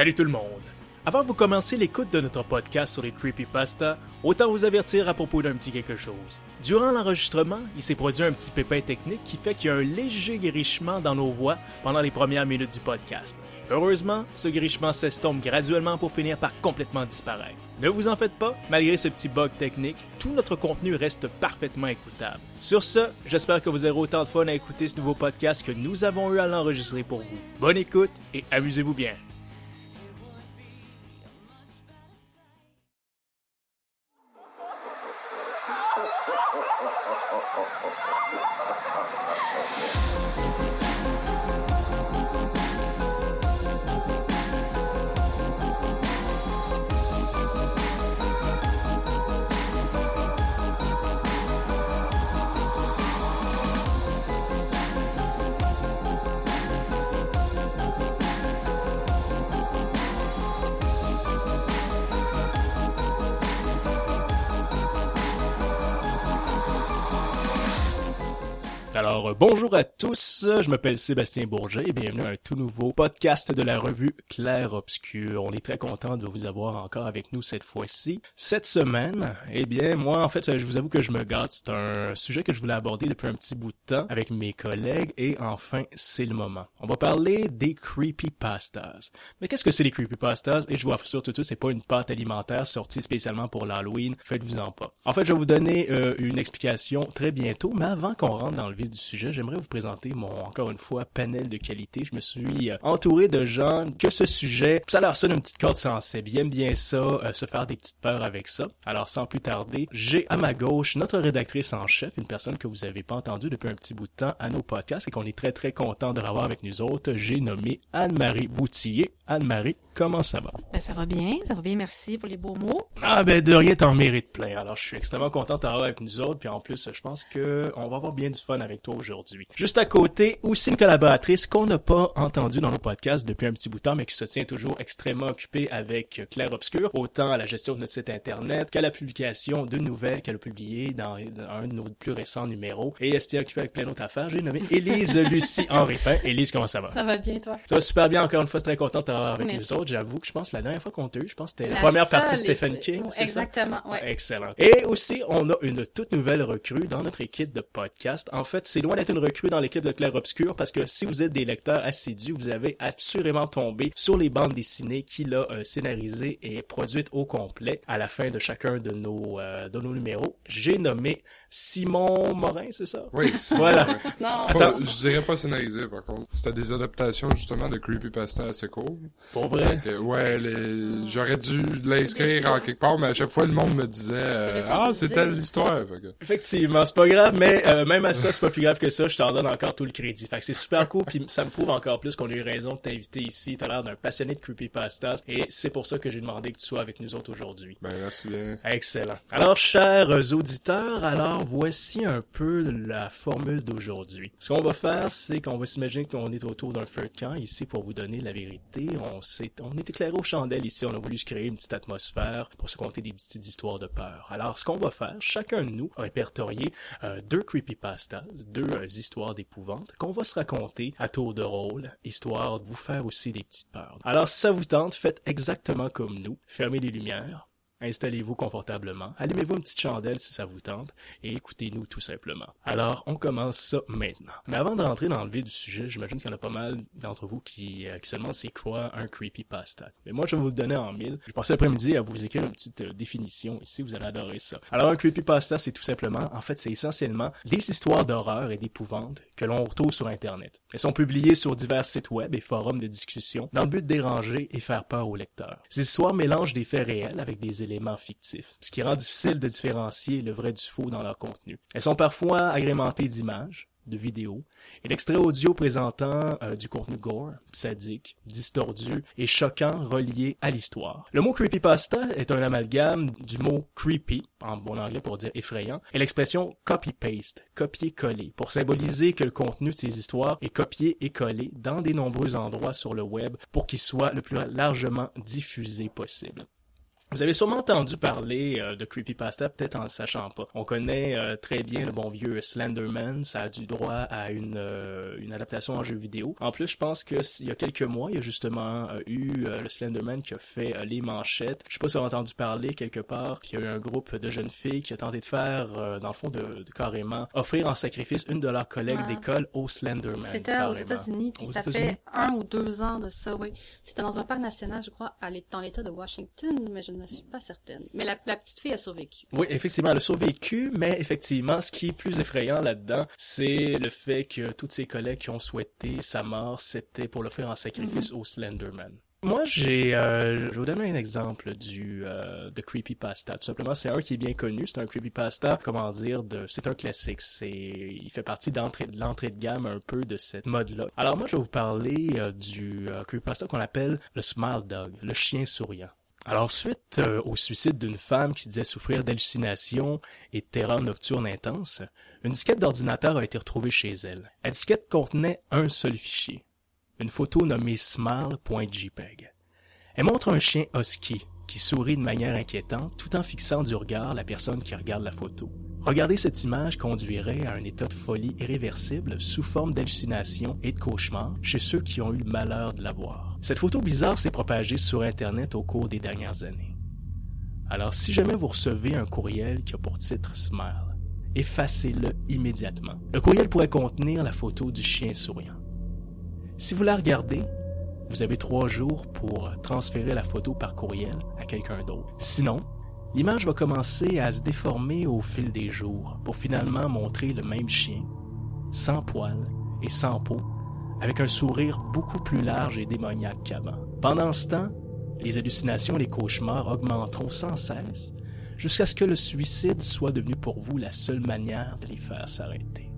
Salut tout le monde! Avant de commencer l'écoute de notre podcast sur les creepypasta, autant vous avertir à propos d'un petit quelque chose. Durant l'enregistrement, il s'est produit un petit pépin technique qui fait qu'il y a un léger guérichement dans nos voix pendant les premières minutes du podcast. Heureusement, ce guérichement s'estompe graduellement pour finir par complètement disparaître. Ne vous en faites pas, malgré ce petit bug technique, tout notre contenu reste parfaitement écoutable. Sur ce, j'espère que vous aurez autant de fun à écouter ce nouveau podcast que nous avons eu à l'enregistrer pour vous. Bonne écoute et amusez-vous bien. Euh, bonjour à tous, je m'appelle Sébastien Bourget et bienvenue à un tout nouveau podcast de la revue Claire Obscur. On est très content de vous avoir encore avec nous cette fois-ci. Cette semaine, eh bien, moi, en fait, je vous avoue que je me gâte. C'est un sujet que je voulais aborder depuis un petit bout de temps avec mes collègues et enfin, c'est le moment. On va parler des creepypastas. Mais qu'est-ce que c'est les creepypastas? Et je vous assure tout de suite, c'est pas une pâte alimentaire sortie spécialement pour l'Halloween. Faites-vous-en pas. En fait, je vais vous donner euh, une explication très bientôt, mais avant qu'on rentre dans le vif du j'aimerais vous présenter mon, encore une fois, panel de qualité. Je me suis euh, entouré de gens que ce sujet, ça leur sonne une petite corde sensible. Ils aiment bien ça, euh, se faire des petites peurs avec ça. Alors, sans plus tarder, j'ai à ma gauche notre rédactrice en chef, une personne que vous avez pas entendue depuis un petit bout de temps à nos podcasts et qu'on est très très content de revoir avec nous autres. J'ai nommé Anne-Marie Boutillier. Anne-Marie, comment ça va? Ben, ça va bien, ça va bien, merci pour les beaux mots. Ah ben de rien t'en mérites plein. Alors je suis extrêmement content de t'avoir avec nous autres, puis en plus je pense que on va avoir bien du fun avec toi aujourd'hui. Juste à côté, aussi une collaboratrice qu'on n'a pas entendue dans nos podcasts depuis un petit bout de temps, mais qui se tient toujours extrêmement occupée avec Claire Obscur, autant à la gestion de notre site internet qu'à la publication de nouvelles qu'elle a publiées dans un de nos plus récents numéros. Et elle s'est occupée avec plein d'autres affaires. J'ai nommé Élise Lucie Henri Pain. Élise, comment ça va? Ça va bien, toi? Ça va super bien. Encore une fois, très content de t'avoir avec Merci. nous autres. J'avoue que je pense que la dernière fois qu'on t'a eu, je pense que c'était la, La première partie Stephen King, c'est ça? Exactement, ouais. Excellent. Et aussi, on a une toute nouvelle recrue dans notre équipe de podcast. En fait, c'est loin d'être une recrue dans l'équipe de Claire Obscur parce que si vous êtes des lecteurs assidus, vous avez assurément tombé sur les bandes dessinées qu'il a euh, scénarisées et produites au complet à la fin de chacun de nos, euh, de nos numéros. J'ai nommé Simon Morin, c'est ça? Oui, Voilà. Non, Pas- je dirais pas scénarisé, par contre. C'était des adaptations, justement, de Creepypasta assez cool. Pour vrai? Que, ouais, les... j'aurais dû l'inscrire en quelque part, mais à chaque fois, le monde me disait, euh, ah, c'était l'histoire. Que- Effectivement, c'est pas grave, mais euh, même à ça, c'est pas plus grave que ça, je t'en donne encore tout le crédit. Fait que c'est super cool, puis ça me prouve encore plus qu'on a eu raison de t'inviter ici. T'as l'air d'un passionné de creepypastas, et c'est pour ça que j'ai demandé que tu sois avec nous autres aujourd'hui. Ben, merci bien. Excellent. Alors, chers auditeurs, alors voici un peu la formule d'aujourd'hui. Ce qu'on va faire, c'est qu'on va s'imaginer qu'on est autour d'un feu de camp ici pour vous donner la vérité. On s'est, on est éclairé aux chandelles ici. On a voulu se créer une petite atmosphère pour se conter des petites histoires de peur. Alors, ce qu'on va faire, chacun de nous a répertorié euh, deux creepypastas, deux euh, histoires d'épouvante qu'on va se raconter à tour de rôle, histoire de vous faire aussi des petites peurs. Alors, si ça vous tente, faites exactement comme nous. Fermez les lumières, Installez-vous confortablement, allumez-vous une petite chandelle si ça vous tente, et écoutez-nous tout simplement. Alors, on commence ça maintenant. Mais avant de rentrer dans le vif du sujet, j'imagine qu'il y en a pas mal d'entre vous qui, euh, demandent c'est quoi un creepypasta? Mais moi, je vais vous le donner en mille. Je passais l'après-midi à vous écrire une petite euh, définition ici, vous allez adorer ça. Alors, un creepypasta, c'est tout simplement, en fait, c'est essentiellement des histoires d'horreur et d'épouvante que l'on retrouve sur Internet. Elles sont publiées sur divers sites web et forums de discussion dans le but de déranger et faire peur aux lecteurs. Ces histoires mélangent des faits réels avec des éléments fictifs, ce qui rend difficile de différencier le vrai du faux dans leur contenu. Elles sont parfois agrémentées d'images, de vidéos et d'extraits audio présentant euh, du contenu gore, sadique, distordu et choquant relié à l'histoire. Le mot creepypasta est un amalgame du mot creepy, en bon anglais pour dire effrayant, et l'expression copy-paste, copier-coller, pour symboliser que le contenu de ces histoires est copié et collé dans des nombreux endroits sur le web pour qu'il soit le plus largement diffusé possible. Vous avez sûrement entendu parler euh, de Creepypasta, peut-être en le sachant pas. On connaît euh, très bien le bon vieux Slenderman, ça a du droit à une, euh, une adaptation en jeu vidéo. En plus, je pense que il y a quelques mois, il y a justement eu le Slenderman qui a fait les manchettes. Je sais pas si vous avez entendu parler quelque part, puis il y a eu un groupe de jeunes filles qui a tenté de faire, dans le fond, de, carrément offrir en sacrifice une de leurs collègues d'école au Slenderman. C'était aux États-Unis, puis ça fait un ou deux ans de ça, oui. C'était dans un parc national, je crois, dans l'État de Washington, mais je ne suis pas certaine. Mais la, petite fille a survécu. Oui, effectivement, elle a survécu, mais effectivement, ce qui est plus effrayant là-dedans, c'est le fait que toutes ses collègues qui ont souhaité sa mort, c'était pour le faire en sacrifice mhm. au Slenderman. Moi, j'ai, euh, je vais vous donner un exemple du euh, de creepypasta. Tout simplement, c'est un qui est bien connu. C'est un creepypasta, comment dire, de, c'est un classique. C'est, il fait partie d'entrée, de l'entrée de gamme un peu de cette mode-là. Alors moi, je vais vous parler euh, du euh, creepypasta qu'on appelle le Smile Dog, le chien souriant. Alors, suite euh, au suicide d'une femme qui disait souffrir d'hallucinations et de terreur nocturne intense, une disquette d'ordinateur a été retrouvée chez elle. La disquette contenait un seul fichier, une photo nommée smile.jpg. Elle montre un chien husky qui sourit de manière inquiétante tout en fixant du regard la personne qui regarde la photo. Regarder cette image conduirait à un état de folie irréversible sous forme d'hallucination et de cauchemar chez ceux qui ont eu le malheur de la voir. Cette photo bizarre s'est propagée sur Internet au cours des dernières années. Alors si jamais vous recevez un courriel qui a pour titre Smile, effacez-le immédiatement. Le courriel pourrait contenir la photo du chien souriant. Si vous la regardez, vous avez trois jours pour transférer la photo par courriel à quelqu'un d'autre. Sinon, l'image va commencer à se déformer au fil des jours pour finalement montrer le même chien, sans poils et sans peau, avec un sourire beaucoup plus large et démoniaque qu'avant. Pendant ce temps, les hallucinations et les cauchemars augmenteront sans cesse jusqu'à ce que le suicide soit devenu pour vous la seule manière de les faire s'arrêter.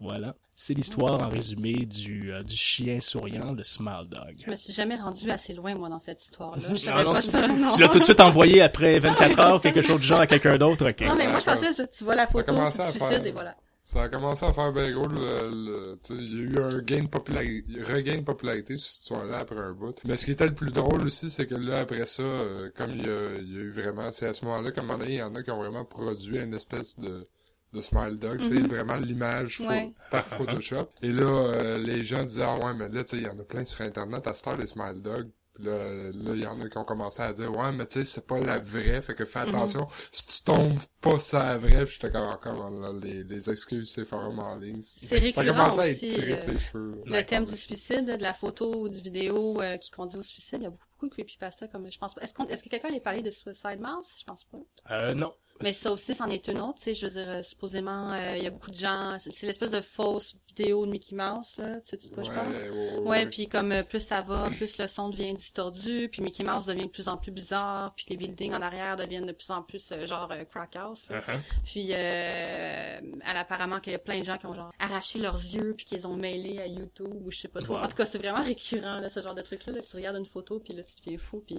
Voilà. C'est l'histoire en résumé du, euh, du chien souriant, le Smile Dog. Je me suis jamais rendu assez loin, moi, dans cette histoire-là. Je ah pas tu, ça, tu l'as tout de suite envoyé après 24 heures, quelque chose de genre à quelqu'un d'autre, ok. Non, mais moi, je pensais, tu vois la photo, tu te suicides et voilà. Ça a commencé à faire bien gros. Le, il y a eu un gain de popularité, regain de popularité cette histoire-là après un bout. Mais ce qui était le plus drôle aussi, c'est que là, après ça, euh, comme il y, a, il y a eu vraiment, c'est à ce moment-là, comme il y en a qui ont vraiment produit une espèce de de Smile Dog, c'est mhm. vraiment l'image par Photoshop. Et là, euh, les gens disaient, ah ouais, mais là, tu sais, il y en a plein sur Internet à Star des Smile Dog. Là, il y en a qui ont commencé à dire, ouais, mais tu sais, c'est pas la vraie, fait que fais mhm. attention. Si tu tombes pas sur la vraie, j'étais comme encore, les, les excuses, c'est vraiment en ligne. C'est récurrent ça aussi, euh, ses cheveux. Le thème du suicide, de la photo ou du vidéo euh, qui conduit au suicide, il y a beaucoup de creepypasta, comme je pense pas. Est-ce, qu'on, est-ce que quelqu'un allait parler de Suicide Mouse? Je pense pas. Euh, non. Mais ça aussi, c'en est une autre, tu sais, je veux dire, euh, supposément, euh, il y a beaucoup de gens, c'est l'espèce de fausse vidéo de Mickey Mouse, là, tu sais de quoi je parle? Ouais, ouais, puis comme euh, plus ça va, plus le son devient distordu, puis Mickey Mouse devient de plus en plus bizarre, puis les buildings en arrière deviennent de plus en plus genre crack house. Uh-huh. Puis elle, apparemment qu'il y a plein de gens qui ont genre arraché leurs yeux, puis qu'ils ont mêlé à YouTube, ou je sais pas trop. En tout cas, c'est vraiment récurrent, là, ce genre de truc-là, là, tu regardes une photo, puis là, tu deviens fou, puis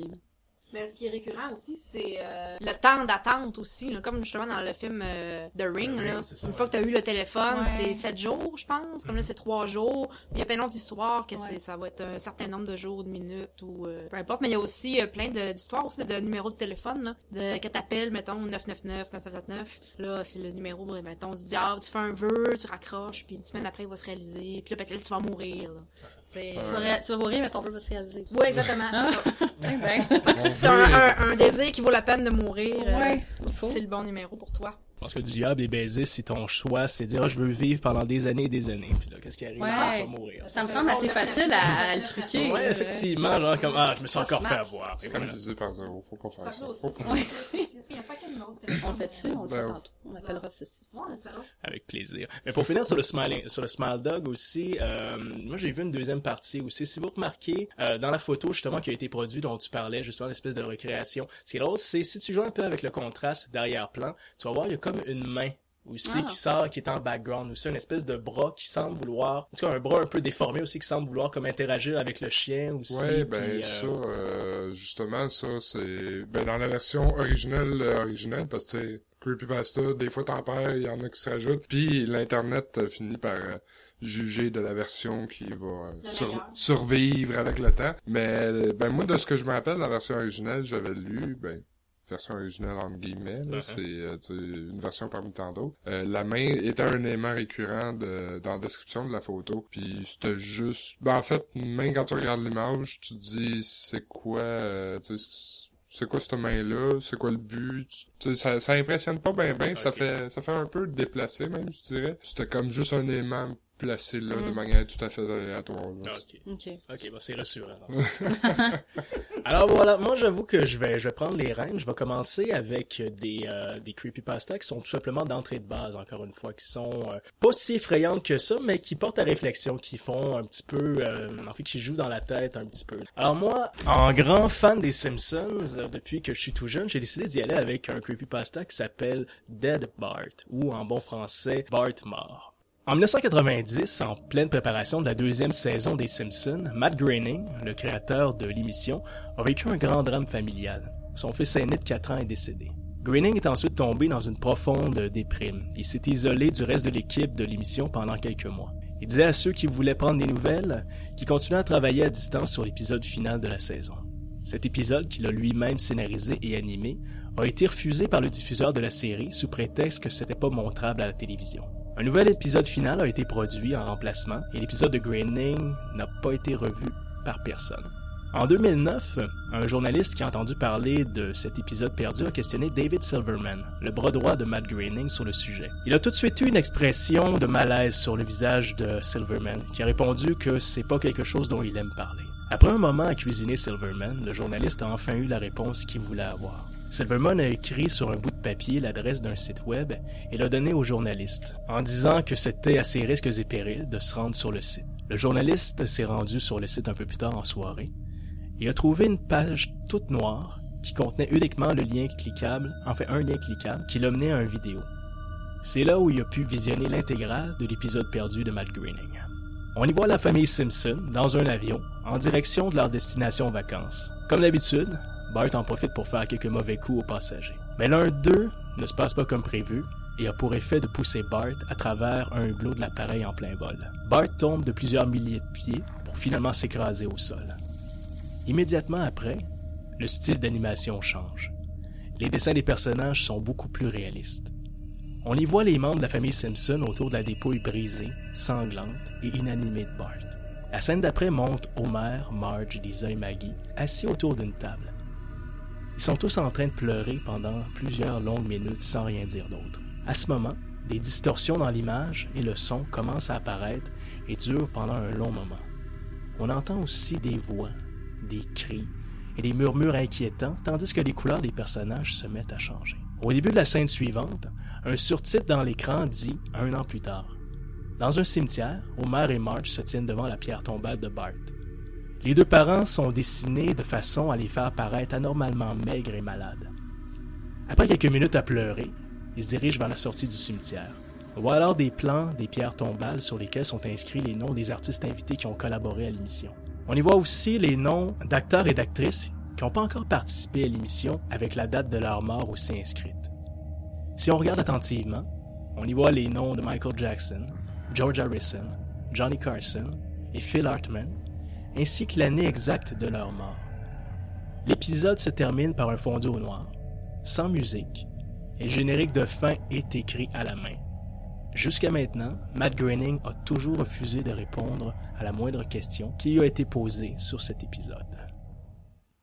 mais ce qui est récurrent aussi, c'est euh, le temps d'attente aussi. Là, comme justement dans le film euh, The Ring, là, une fois que tu as eu le téléphone, c'est 7 jours, je pense. Comme là, c'est 3 jours. Il y a plein d'autres histoires que c'est ça va être un certain nombre de jours, de minutes ou euh, peu importe. Mais il y a aussi plein d'histoires aussi de numéros de téléphone là, de, que t'appelles, mettons, 999, 979. Là, c'est le numéro, mettons, du diable, tu fais un vœu, tu raccroches, puis une semaine après, il va se réaliser. Puis là, peut-être tu vas mourir. Là. Tu vas, tu vas mourir, mais ton vœu va se réaliser. Oui, exactement. c'est un, un, désir qui vaut la peine de mourir. Ouais, euh, c'est le bon numéro pour toi. Parce que du diable est baisé si ton choix c'est de dire ah, je veux vivre pendant des années et des années. Puis là, qu'est-ce qui arrive? Ouais. Ah, tu vas mourir. Ça me semble assez facile à, le truquer. Ouais, effectivement, genre comme ah, je me suis encore fait avoir. C'est comme tu dis par zéro, faut pas faire ça. On le fait dessus, on le fait ben tantôt. On appellera ceci. Avec plaisir. Mais pour finir sur le smile, sur le smile dog aussi, euh, moi j'ai vu une deuxième partie aussi. Si vous remarquez euh, dans la photo justement qui a été produite dont tu parlais, justement l'espèce de recréation, ce qui est drôle, c'est si tu joues un peu avec le contraste derrière-plan, tu vas voir il y a comme une main aussi ah. qui sort, qui est en background aussi, une espèce de bras qui semble vouloir, en tout cas un bras un peu déformé aussi qui semble vouloir comme interagir avec le chien aussi. Ouais, ben euh, ça, euh, justement ça c'est, ben dans la version originale, euh, originale parce que creepypasta, des fois t'en perds, il y en a qui se rajoutent, puis l'internet finit par juger de la version qui va survivre avec le temps. Mais ben moi de ce que je me rappelle, la version originale, j'avais lu, ben version originale entre guillemets, uh-huh. c'est euh, une version parmi tant d'autres. Euh, la main était un élément récurrent de, dans la description de la photo, puis c'était juste... Ben, en fait, même quand tu regardes l'image, tu te dis c'est quoi... Euh, c'est quoi cette main-là, c'est quoi le but, ça, ça impressionne pas bien ben, ça fait ça fait un peu déplacé même, je dirais. C'était comme juste un aimant placé là de mm. manière tout à fait aléatoire. Ok. Ok. Ok, bah c'est rassurant. Alors voilà, moi j'avoue que je vais je vais prendre les rênes. Je vais commencer avec des euh, des creepypasta qui sont tout simplement d'entrée de base encore une fois, qui sont euh, pas si effrayantes que ça, mais qui portent à réflexion, qui font un petit peu, euh, en fait, qui jouent dans la tête un petit peu. Alors moi, en grand fan des Simpsons, euh, depuis que je suis tout jeune, j'ai décidé d'y aller avec un creepypasta qui s'appelle Dead Bart ou en bon français Bart mort. En 1990, en pleine préparation de la deuxième saison des Simpsons, Matt Groening, le créateur de l'émission, a vécu un grand drame familial. Son fils aîné de 4 ans est décédé. Groening est ensuite tombé dans une profonde déprime. Il s'est isolé du reste de l'équipe de l'émission pendant quelques mois. Il disait à ceux qui voulaient prendre des nouvelles qu'il continuait à travailler à distance sur l'épisode final de la saison. Cet épisode, qu'il a lui-même scénarisé et animé, a été refusé par le diffuseur de la série sous prétexte que c'était pas montrable à la télévision. Un nouvel épisode final a été produit en remplacement et l'épisode de Graining n'a pas été revu par personne. En 2009, un journaliste qui a entendu parler de cet épisode perdu a questionné David Silverman, le bras droit de Matt Groening, sur le sujet. Il a tout de suite eu une expression de malaise sur le visage de Silverman, qui a répondu que c'est pas quelque chose dont il aime parler. Après un moment à cuisiner Silverman, le journaliste a enfin eu la réponse qu'il voulait avoir. Silverman a écrit sur un bout de papier l'adresse d'un site web et l'a donné au journaliste, en disant que c'était à ses risques et périls de se rendre sur le site. Le journaliste s'est rendu sur le site un peu plus tard en soirée et a trouvé une page toute noire qui contenait uniquement le lien cliquable, en fait un lien cliquable, qui mené à une vidéo. C'est là où il a pu visionner l'intégrale de l'épisode perdu de Matt Groening. On y voit la famille Simpson dans un avion en direction de leur destination vacances. Comme d'habitude, Bart en profite pour faire quelques mauvais coups aux passagers. Mais l'un d'eux ne se passe pas comme prévu et a pour effet de pousser Bart à travers un hublot de l'appareil en plein vol. Bart tombe de plusieurs milliers de pieds pour finalement s'écraser au sol. Immédiatement après, le style d'animation change. Les dessins des personnages sont beaucoup plus réalistes. On y voit les membres de la famille Simpson autour de la dépouille brisée, sanglante et inanimée de Bart. La scène d'après montre Homer, Marge, Lisa et Maggie assis autour d'une table. Ils sont tous en train de pleurer pendant plusieurs longues minutes sans rien dire d'autre. À ce moment, des distorsions dans l'image et le son commencent à apparaître et durent pendant un long moment. On entend aussi des voix, des cris et des murmures inquiétants tandis que les couleurs des personnages se mettent à changer. Au début de la scène suivante, un surtitre dans l'écran dit un an plus tard. Dans un cimetière, Homer et Marge se tiennent devant la pierre tombale de Bart. Les deux parents sont dessinés de façon à les faire paraître anormalement maigres et malades. Après quelques minutes à pleurer, ils dirigent vers la sortie du cimetière. On voit alors des plans des pierres tombales sur lesquelles sont inscrits les noms des artistes invités qui ont collaboré à l'émission. On y voit aussi les noms d'acteurs et d'actrices qui n'ont pas encore participé à l'émission avec la date de leur mort aussi inscrite. Si on regarde attentivement, on y voit les noms de Michael Jackson, George Harrison, Johnny Carson et Phil Hartman, ainsi que l'année exacte de leur mort. L'épisode se termine par un fondu au noir, sans musique, et le générique de fin est écrit à la main. Jusqu'à maintenant, Matt Groening a toujours refusé de répondre à la moindre question qui lui a été posée sur cet épisode.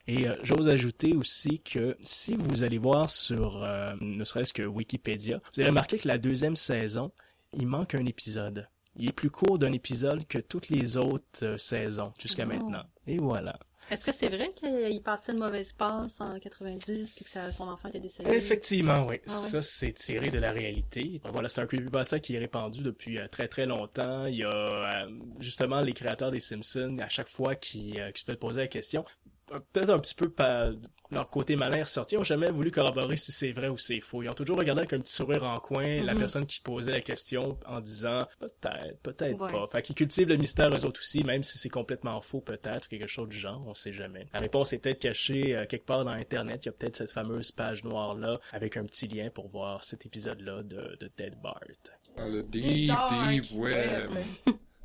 Et euh, j'ose ajouter aussi que si vous allez voir sur euh, ne serait-ce que Wikipédia, vous allez remarquer que la deuxième saison, il manque un épisode. Il est plus court d'un épisode que toutes les autres euh, saisons jusqu'à oh. maintenant. Et voilà. Est-ce que c'est vrai qu'il passait une mauvaise passe en 90 puis que ça, son enfant était décédé? Effectivement, oui. Ah ça, c'est tiré de la réalité. Voilà, c'est un creepypasta qui est répandu depuis euh, très très longtemps. Il y a euh, justement les créateurs des Simpsons, à chaque fois qui, qui se fait poser la question, peut-être un petit peu leur côté malin est ressorti, ils ont jamais voulu corroborer si c'est vrai ou c'est faux. Ils ont toujours regardé avec un petit sourire en coin la mhm. personne qui posait la question en disant peut-être, peut-être pas. Fait qu'ils cultivent le mystère eux autres aussi, même si c'est complètement faux peut-être, quelque chose du genre, on sait jamais. La réponse est peut-être cachée euh, quelque part dans Internet. Il y a peut-être cette fameuse page noire-là avec un petit lien pour voir cet épisode-là de, de Dead Bart. Ah, le deep, deep web.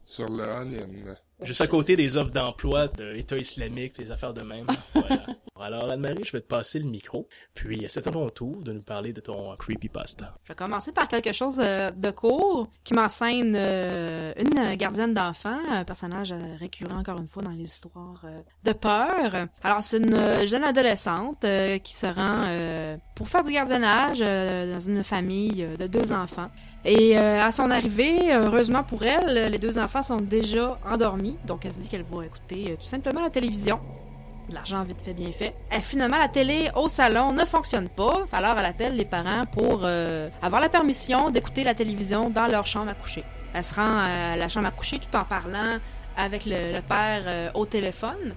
Sur le Onion. Juste à côté des offres d'emploi de l'État islamique, des affaires de même. voilà. Alors, Anne-Marie, je vais te passer le micro. Puis, c'est à ton tour de nous parler de ton creepypasta. Je vais commencer par quelque chose euh, de court qui m'enseigne euh, une gardienne d'enfants, un personnage récurrent encore une fois dans les histoires euh, de peur. Alors, c'est une jeune adolescente qui se rend pour faire du gardiennage dans une famille de deux enfants. Et à son arrivée, heureusement pour elle, les deux enfants sont déjà endormis. Donc, elle se dit qu'elle va écouter tout simplement la télévision l'argent vite fait bien fait. Et finalement, la télé au salon ne fonctionne pas. Alors, elle appelle les parents pour euh, avoir la permission d'écouter la télévision dans leur chambre à coucher. Elle se rend à la chambre à coucher tout en parlant avec le, père euh, au téléphone.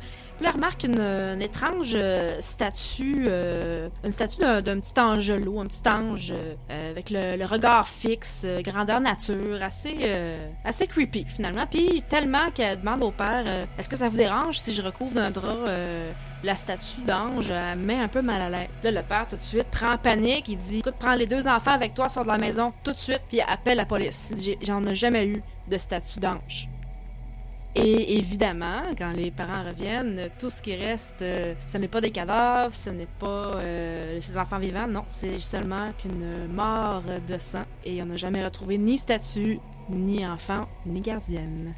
Remarque une, étrange euh, statue, euh, une statue d'un petit angelot, un petit ange avec le, regard fixe, grandeur nature, assez assez creepy finalement. Puis tellement qu'elle demande au père, est-ce que ça vous dérange si je recouvre d'un drap la statue d'ange, elle met un peu mal à l'aise. Là, le père, tout de suite, prend panique. Il dit, écoute, prends les deux enfants avec toi, sors de la maison tout de suite, puis appelle la police. J'en ai jamais eu de statue d'ange. Et évidemment, quand les parents reviennent, tout ce qui reste, euh, ce n'est pas des cadavres, ce n'est pas euh, ces enfants vivants, non, c'est seulement qu'une mort de sang. Et on n'a jamais retrouvé ni statue, ni enfant, ni gardienne.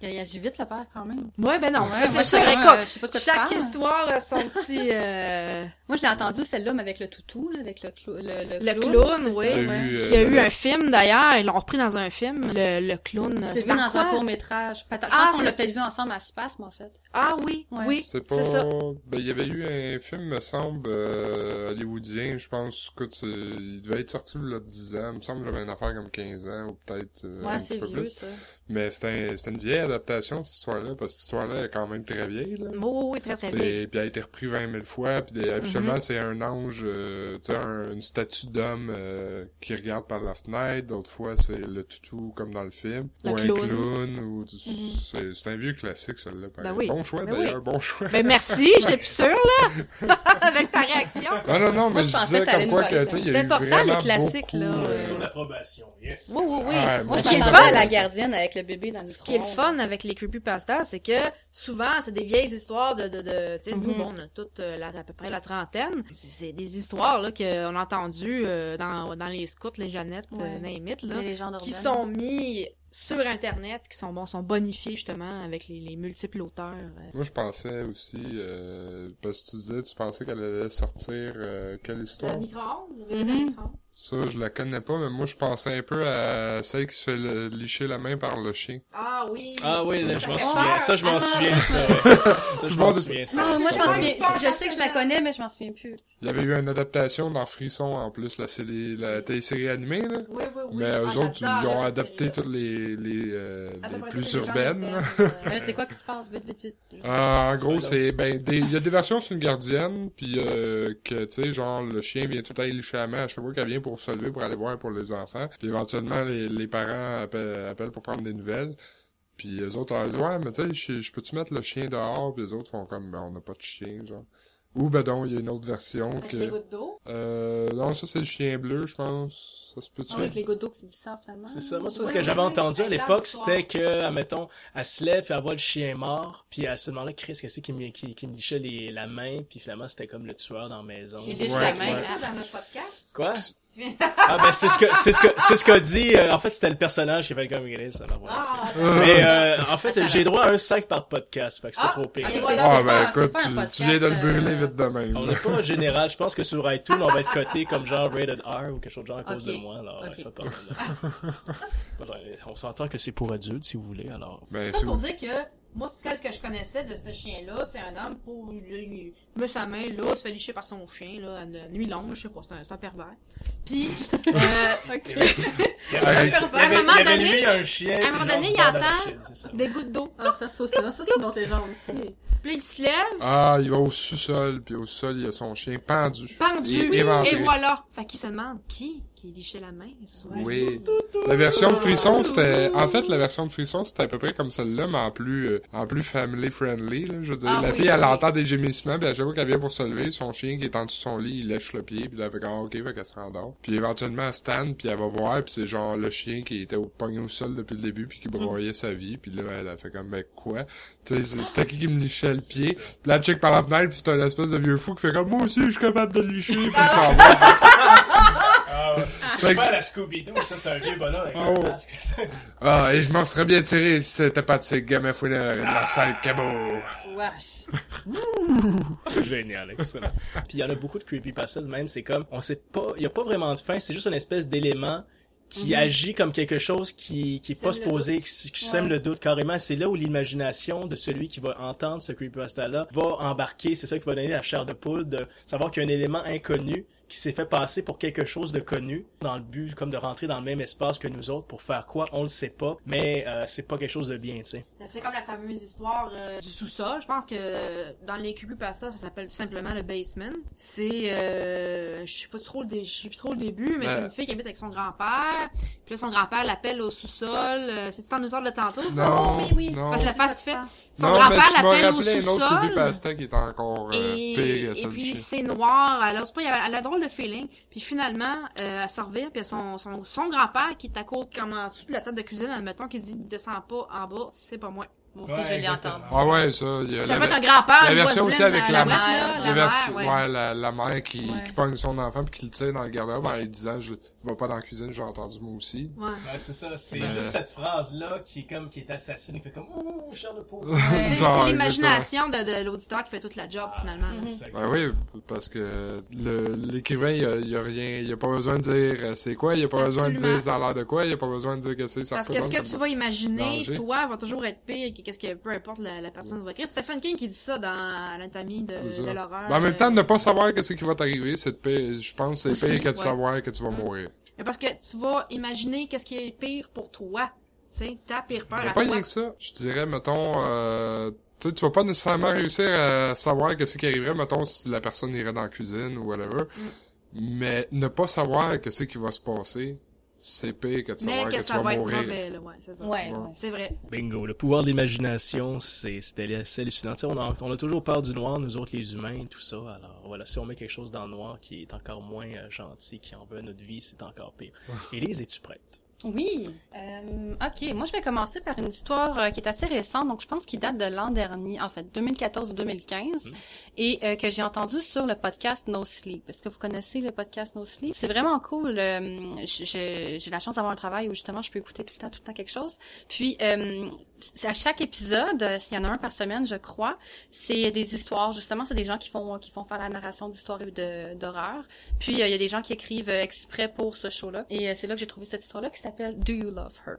Il agit vite, le père, quand même. Ouais, ben non. c'est sûr. Écoute, je sais pas de quoi chaque histoire a son petit... Euh... Moi, je l'ai entendu, celle-là, mais avec le toutou, là, avec le, le, le, le clown. oui. Euh, Qui a eu un film, d'ailleurs. Ils l'ont repris dans un film, le, le clown. J'ai vu dans un court-métrage. Ah, on l'a peut-être vu ensemble à Spasme, en fait. Ah oui, oui, c'est pas... ça. Ben, il y avait eu un film, me semble, euh, hollywoodien, je pense, que il devait être sorti il y a 10 ans. Il me semble que j'avais une affaire comme 15 ans, ou peut-être euh, ouais, un petit peu vieux, plus. Ça. Mais c'était une vieille adaptation, cette histoire-là, parce que cette histoire-là est quand même très vieille, là. Oui, oui, très, très vieille. Puis elle a été reprise 20 000 fois, puis habituellement, mm-hmm. c'est un ange, euh, tu sais, une statue d'homme euh, qui regarde par la fenêtre, d'autres fois, c'est le toutou, comme dans le film, ou un clown, ou... Mm-hmm. C'est un vieux classique, celle-là. Ben oui. Bon choix, ben d'ailleurs, bon choix. Ben merci, j'étais plus sûre, là, avec ta réaction. Non, non, non, mais je, disais comme quoi que, tu sais, il y a eu vraiment les classiques, là. Euh, Sur l'approbation, yes. Oui, oui, oui. Moi, ce qui est fun, la gardienne avec le bébé dans le Ce qui est le fun avec les creepypasta, c'est que souvent, c'est des vieilles histoires de, de, de tu sais, nous, mm-hmm. bon, on a toutes la, à peu près la trentaine. C'est des histoires, là, qu'on a entendues dans, dans les scouts, les Jeannettes, ouais. là, qui sont mis sur Internet qui sont, bon, sont bonifiés justement avec les, les multiples auteurs. Euh. Moi, je pensais aussi, euh, parce que tu disais, tu pensais qu'elle allait sortir euh, quelle histoire? Le micro-ondes, Ça, je la connais pas, mais moi, je pensais un peu à celle qui se fait le, licher la main par le chien. Ah oui! Ah oui, je m'en souviens. Ça, je m'en souviens, ça. ça, je m'en souviens, ça. Non, moi, je m'en souviens. Je sais que je la connais, mais je m'en souviens plus. Il y avait eu une adaptation dans Frisson, en plus, la, la télésérie animée, là. Oui, oui, oui. Mais eux autres, ils ont adapté toutes les, les, euh, les plus urbaines. mais c'est quoi qui se passe? Vite, vite, vite. Ah, en gros, c'est, ben, il y a des versions sur une gardienne, puis euh, que, tu sais, genre, le chien vient tout à licher la main à chaque fois qu'elle vient pour se lever pour aller voir pour les enfants. Puis éventuellement, les, les parents appellent, appellent pour prendre des nouvelles. Puis les autres, ils disent, ouais, mais tu sais, je peux-tu mettre le chien dehors? Puis les autres font comme, ben, on n'a pas de chien, genre. Ou ben donc, il y a une autre version avec que... les gouttes d'eau? Euh, non, ça c'est le chien bleu, je pense. Ça se peut-tu? Ah, avec les gouttes d'eau, c'est du sang, finalement? C'est ça. Moi, ça, ce que j'avais entendu à l'époque, c'était que, admettons, elle se lève, puis elle voit le chien mort, puis à ce moment-là, Chris, qu'est-ce qui me, qui, qui me lichait les, la main, puis finalement, c'était comme le tueur dans la maison. Qui liche la main, hein, dans notre podcast? Quoi? Ah ben c'est ce que c'est ce que c'est ce qu'a dit euh, en fait c'était le personnage qui fait comme Gris ça ah, mais euh, en fait j'ai droit à un sac par podcast fait que c'est pas ah, trop pire. ah ben écoute tu, viens de le brûler vite de même. On n'est pas en général je pense que sur iTunes on va être coté comme genre rated R ou quelque chose de genre à cause de moi alors okay. ouais, pas on s'entend que c'est pour adultes si vous voulez alors. Ben, ça pour dire que moi, celle que je connaissais de ce chien-là, c'est un homme pour il met sa main là, se fait licher par son chien là, de nuit longue, je sais pas, c'est un, un, pervers. Puis, euh, ok. à un moment donné, un chien, à un moment donné, il attend des gouttes d'eau. Ah, ça, ça, ça, ça c'est dans tes jambes aussi. Puis il se lève. Ah, il va au sous-sol, puis au sol, il y a son chien pendu. Pendu, et, et voilà. Fait qu'il se demande, qui? qui lichait la main. Oui. La version de Frisson, c'était, en fait, la version de Frisson, c'était à peu près comme celle-là, mais en plus, euh, en plus family friendly, là. Je veux dire, ah la fille, elle entend des gémissements, puis chaque qu'elle vient pour se lever, son chien qui est en dessous de son lit, il lèche le pied, puis elle fait comme, ok, fait qu'elle se rendort. Puis éventuellement, elle stand, puis elle va voir, puis c'est genre le chien qui était au pognon au sol depuis le début, puis qui broyait sa vie, puis là, elle a fait comme, mais quoi? Tu sais, c'était qui qui me lichait le pied? Puis là, elle check par la fenêtre, puis c'est un espèce de vieux fou qui fait comme, moi aussi, je suis capable de licher, puis il s'en va. Ah pas la Scooby-Doo, ça c'est un vieux bonhomme avec oh. un masque. ah, et je m'en serais bien tiré si c'était pas de ces gamins fouineurs dans la salle cabot. Wesh. c'est génial, excellent. Puis il y en a beaucoup de creepypasta même, c'est comme, on sait pas, il y a pas vraiment de fin, c'est juste une espèce d'élément qui mm-hmm. agit comme quelque chose qui qui est pas supposé qui, qui sème le doute carrément c'est là où l'imagination de celui qui va entendre ce creepypasta là va embarquer c'est ça qui va donner la chair de poule de savoir qu'il y a un élément inconnu qui s'est fait passer pour quelque chose de connu dans le but comme de rentrer dans le même espace que nous autres pour faire quoi on le sait pas mais euh, c'est pas quelque chose de bien tu sais. C'est comme la fameuse histoire euh, du sous-sol. Je pense que euh, dans les pasta ça s'appelle tout simplement le basement. C'est euh, je sais pas trop le je sais plus trop le début mais c'est une fille qui habite avec son grand-père. Puis là son grand-père l'appelle au sous-sol. C'est tu nous de tantôt ça? Non, oui oui. Parce que la face fait son grand-père l'appelle au sous-sol. Qui est encore euh, et, pire Et puis c'est noir, elle a, pas, elle a, drôle de feeling. Puis finalement, euh, elle se revient, puis son, son, son grand-père qui est à côté, comme en dessous de la table de cuisine, admettons, qui dit « Descends pas en bas, c'est pas moi ». Moi aussi, je l'ai entendu. Ah ouais, ça. Il y a ça peut être un grand-père, La version aussi avec la, mère. La, version, ouais. la, la mère qui, qui pogne son enfant puis qui le tire dans le garde-robe en lui disant, je, va pas dans la cuisine, j'ai entendu moi aussi. Ouais. ouais c'est ça, c'est juste cette phrase-là qui est comme, qui est assassine, il fait comme, ouh, cher de peau. c'est l'imagination de, de l'auditeur qui fait toute la job, ah, finalement. Ben oui, parce que l'écrivain, il y a, rien, il a pas besoin de dire euh, c'est quoi, il a pas besoin de dire ça a l'air de quoi, il a pas besoin de dire que c'est ça. Parce que ce que tu vas imaginer, toi, va toujours être pire que qu'est-ce que, peu importe la, la personne va écrire. Stephen King qui dit ça dans l'anatomie de, de l'horreur. Ben, en même temps, ne pas savoir qu'est-ce qui va t'arriver, c'est je pense, c'est pire que de savoir que tu vas mourir. Mais parce que tu vas imaginer qu'est-ce qui est pire pour toi. Tu sais, ta pire peur à pas rien que ça. Je dirais, mettons, euh, tu tu vas pas nécessairement réussir à savoir qu'est-ce qui arriverait, mettons, si la personne irait dans la cuisine ou whatever. Mm. Mais ne pas savoir qu'est-ce qui va se passer, c'est pire que voir que, ça tu vas mourir. Mauvais, là. Ouais, c'est ça. Ouais, ouais. c'est vrai. Bingo. Le pouvoir de l'imagination, c'est, hallucinant. on a, on a toujours peur du noir, nous autres, les humains, tout ça. Alors, voilà, si on met quelque chose dans le noir qui est encore moins euh, gentil, qui en veut notre vie, c'est encore pire. Élise, es-tu prête? Oui. Euh, ok, moi je vais commencer par une histoire euh, qui est assez récente, donc je pense qu'il date de l'an dernier, en fait 2014-2015, mm. et euh, que j'ai entendu sur le podcast No Sleep. Est-ce que vous connaissez le podcast No Sleep? C'est vraiment cool. Euh, j'ai la chance d'avoir un travail où justement je peux écouter tout le temps, tout le temps quelque chose. Puis à chaque épisode, s'il y en a un par semaine, je crois, c'est des histoires. Justement, c'est des gens qui font qui font faire la narration d'histoires d'horreur. Puis il y a des gens qui écrivent exprès pour ce show-là, et c'est là que j'ai trouvé cette histoire-là qui s'appelle Do You Love Her?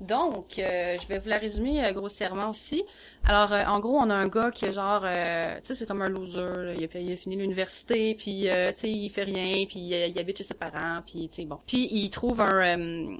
Donc, euh, je vais vous la résumer euh, grossièrement aussi. Alors, euh, en gros, on a un gars qui est genre, tu sais, c'est comme un loser. Il, a, il, a, fini l'université, puis tu sais, il fait rien, puis il habite chez ses parents, puis tu sais, bon. Puis il trouve un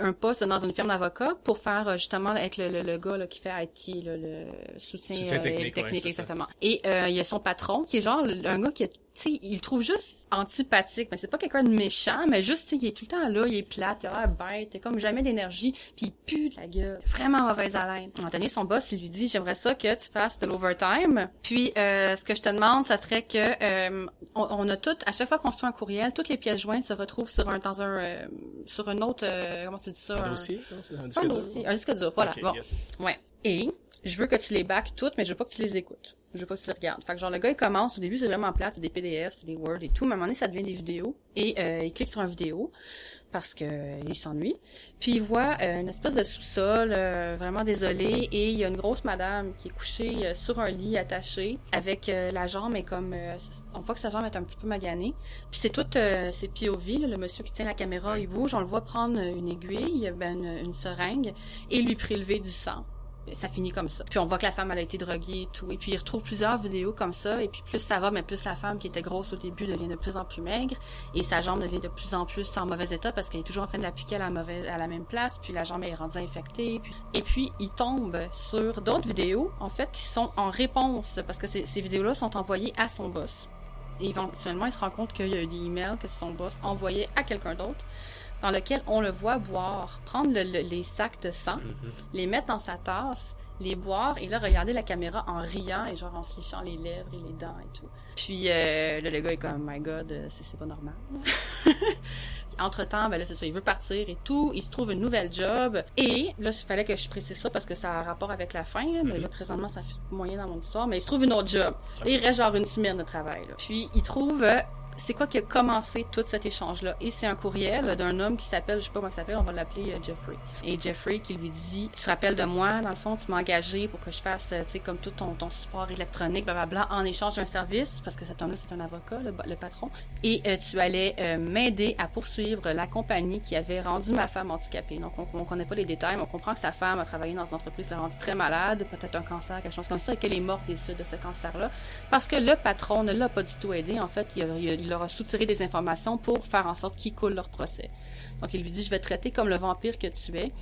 un poste dans une firme d'avocat pour faire justement être le, le, gars là, qui fait IT, le soutien, technique, exactement. Et il y a son patron qui est genre un gars qui est tu sais, il le trouve juste antipathique, mais c'est pas quelqu'un de méchant, mais juste, tu il est tout le temps là, il est plate, il a l'air bête, il a comme jamais d'énergie, puis il pue de la gueule. Vraiment mauvaise haleine. À un moment donné, son boss, il lui dit, j'aimerais ça que tu fasses de l'overtime. Puis, euh, ce que je te demande, ça serait que, euh, on, a tout, à chaque fois qu'on se fait un courriel, toutes les pièces jointes se retrouvent sur un, dans un, euh, sur un autre, comment tu dis ça? Un, dossier? Un, disque dur? Un disque dur, voilà. bon. Ouais. Et, je veux que tu les bacs toutes, mais je veux pas que tu les écoutes. Je veux pas que tu les regardes. Fait que genre, le gars, il commence, au début, c'est vraiment plat, c'est des PDF, c'est des Word et tout, mais à un moment donné, ça devient des vidéos. Et euh, il clique sur une vidéo parce que euh, il s'ennuie. Puis il voit euh, une espèce de sous-sol euh, vraiment désolé et il y a une grosse madame qui est couchée sur un lit attaché avec la jambe et comme on voit que sa jambe est un petit peu maganée. Puis c'est tout c'est POV là, le monsieur qui tient la caméra il bouge, on le voit prendre une aiguille, ben une, une seringue et lui prélever du sang ça finit comme ça. Puis on voit que la femme elle a été droguée et tout. Et puis il retrouve plusieurs vidéos comme ça. Et puis plus ça va, mais plus la femme qui était grosse au début devient de plus en plus maigre. Et sa jambe devient de plus en plus en mauvais état parce qu'elle est toujours en train de l'appliquer à la mauvaise, à la même place. Puis la jambe est rendue infectée. Et puis il tombe sur d'autres vidéos en fait qui sont en réponse parce que ces, ces vidéos-là sont envoyées à son boss. Et éventuellement, il se rend compte qu'il y a des emails que son boss envoyait à quelqu'un d'autre dans lequel on le voit boire, prendre les sacs de sang, mm-hmm. les mettre dans sa tasse, les boire et là regarder la caméra en riant et genre en se lichant les lèvres et les dents et tout. Puis euh, là, le gars est comme my god, euh, c'est pas normal. entre temps, ben là c'est ça, il veut partir et tout. Il se trouve une nouvelle job et là, il fallait que je précise ça parce que ça a un rapport avec la fin. mais là mm-hmm. présentement, ça fait moyen dans mon histoire. Mais il se trouve une autre job. il reste genre une semaine de travail. Là. Puis il trouve euh, c'est quoi qui a commencé tout cet échange-là? Et c'est un courriel d'un homme qui s'appelle, je sais pas comment il s'appelle, on va l'appeler euh, Jeffrey. Et Jeffrey qui lui dit, tu te rappelles de moi, dans le fond, tu m'as engagé pour que je fasse, euh, tu sais, comme tout ton, ton support électronique, blablabla, en échange d'un service, parce que cet homme-là, c'est un avocat, le, patron. Et euh, tu allais m'aider à poursuivre la compagnie qui avait rendu ma femme handicapée. Donc, on, on connaît pas les détails, mais on comprend que sa femme a travaillé dans une entreprise, l'a rendue très malade, peut-être un cancer, quelque chose comme ça, et qu'elle est morte des suites de ce cancer-là. Parce que le patron ne l'a pas du tout aidé. En fait, il, il, il leur a soutiré des informations pour faire en sorte qu'ils coulent leur procès. Donc, il lui dit, je vais te traiter comme le vampire que tu es.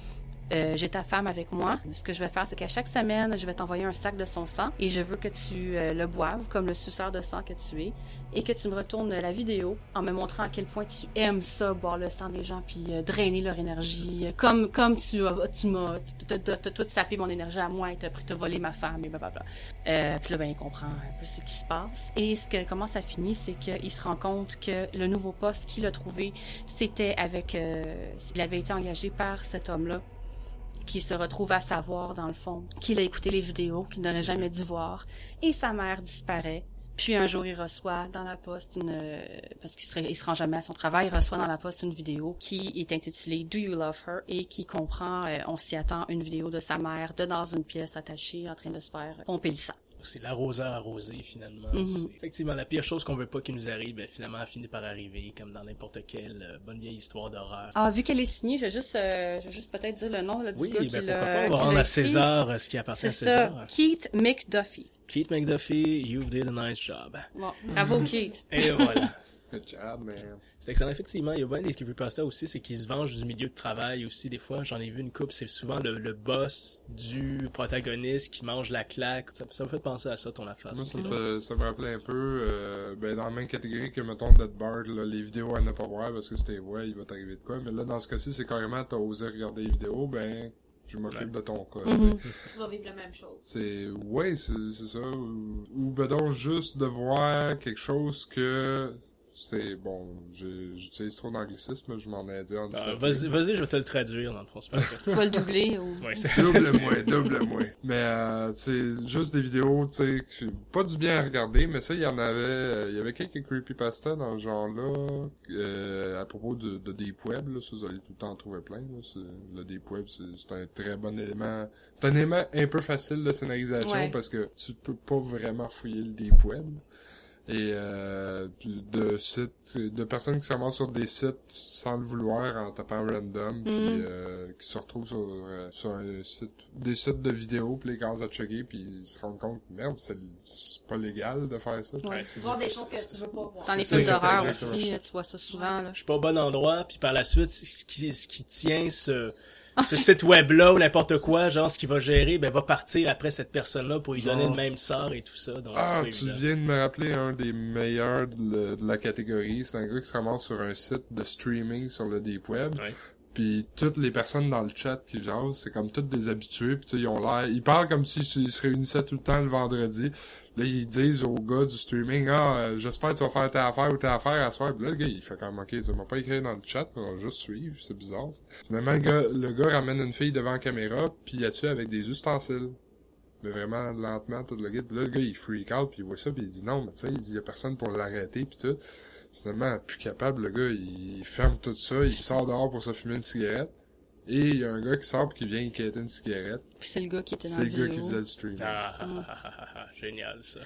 Euh, j'ai ta femme avec moi. Ce que je vais faire, c'est qu'à chaque semaine, je vais t'envoyer un sac de son sang et je veux que tu euh, le boives comme le suceur de sang que tu es et que tu me retournes la vidéo en me montrant à quel point tu aimes ça, boire le sang des gens puis euh, drainer leur énergie. Comme comme tu tu m'as t'as tout sapé mon énergie à moi et t'as pris te voler ma femme et blablabla. Euh, puis là ben il comprend un peu ce qui se passe et ce que comment ça finit, c'est qu'il se rend compte que le nouveau poste qu'il a trouvé, c'était avec il avait été engagé par cet homme-là qui se retrouve à savoir, dans le fond, qu'il a écouté les vidéos, qu'il n'aurait jamais dû voir, et sa mère disparaît. Puis un jour, il reçoit dans la poste une, parce qu'il se, il se rend jamais à son travail, il reçoit dans la poste une vidéo qui est intitulée Do You Love Her? et qui comprend, euh, on s'y attend, une vidéo de sa mère de dans une pièce attachée en train de se faire pomper le sang c'est l'arroseur arrosé finalement. Mhm. Effectivement, la pire chose qu'on veut pas qu'il nous arrive, ben, finalement, elle finit par arriver, comme dans n'importe quelle euh, bonne vieille histoire d'horreur. Ah, vu qu'elle est signée, je vais juste, euh, je vais juste peut-être dire le nom là, du oui, gars ben, qui l'a. On va rendre à César euh, ce qui appartient à César. Ça. Keith McDuffie. Keith McDuffie, you did a nice job. Bon, bravo Keith. Et voilà. Good job, man. C'est excellent. Effectivement, il y a bien des creepypasta aussi, c'est qu'ils se vengent du milieu de travail aussi. Des fois, j'en ai vu une coupe, c'est souvent le, boss du protagoniste qui mange la claque. Ça, ça me fait penser à ça, ton affaire. Moi, ça me, ça me rappelait un peu, euh, ben, dans la même catégorie que, mettons, Dead Bird, là, les vidéos à ne pas voir parce que c'était, ouais, il va t'arriver de quoi. Mais là, dans ce cas-ci, c'est carrément, t'as osé regarder les vidéos, ben, je m'occupe de ton cas. Mm-hmm. Tu vas vivre la même chose. C'est ouais, c'est ça. Ou, ou ben donc juste de voir quelque chose que c'est bon, j'utilise trop d'anglicisme, je m'en ai dit en ah, Vas-y, vas-y, je vais te le traduire dans le fond. tu vas le doubler ou... double-moi, double-moi. Mais euh, c'est juste des vidéos, tu sais, pas du bien à regarder, mais ça, il y en avait, euh, il y avait quelques creepypasta dans ce genre-là, euh, à propos de, de Deep Web, là, ça, vous allez tout le temps en trouver plein, là. Le Deep Web, c'est un très bon élément. C'est un élément un peu facile de scénarisation parce que tu peux pas vraiment fouiller le Deep Web et euh, de sites de personnes qui se ramassent sur des sites sans le vouloir en tapant random puis mm. euh, qui se retrouvent sur, euh, sur un site des sites de vidéos puis les cases à checker puis ils se rendent compte merde c'est pas légal de faire ça. Ouais, c'est voir des choses que tu veux pas voir. Dans les films d'horreur aussi tu vois ça souvent là. Je suis pas au bon endroit puis par la suite ce qui ce qui tient ce ce site web là ou n'importe quoi, genre ce qui va gérer, ben va partir après cette personne-là pour lui donner le même sort et tout ça. Donc, ah, tu viens de me rappeler un des meilleurs de, la catégorie. C'est un gars qui se ramasse sur un site de streaming sur le deep web. Puis toutes les personnes dans le chat qui jasent, c'est comme toutes des habitués. Puis ils ont l'air, ils parlent comme s'ils se réunissaient tout le temps le vendredi. Là, ils disent au gars du streaming, ah, euh, j'espère que tu vas faire ta affaire ou ta affaire à soir. Puis là, le gars, il fait comme, ok, ça m'a pas écrit dans le chat, on va juste suivre, c'est bizarre. Finalement, le gars, le gars ramène une fille devant la caméra, puis il a tué avec des ustensiles. Mais vraiment lentement, tout le gars. Puis là, le gars, il freak out, puis il voit ça, puis il dit non, mais tu sais, il dit, y a personne pour l'arrêter, puis tout. Finalement, plus capable, le gars, il ferme tout ça, il sort dehors pour se fumer une cigarette. Et il y a un gars qui sort qui vient quitter une cigarette. Puis c'est le gars qui était dans le C'est le gars qui faisait le stream. Ah, ah, ah, ah, génial ça.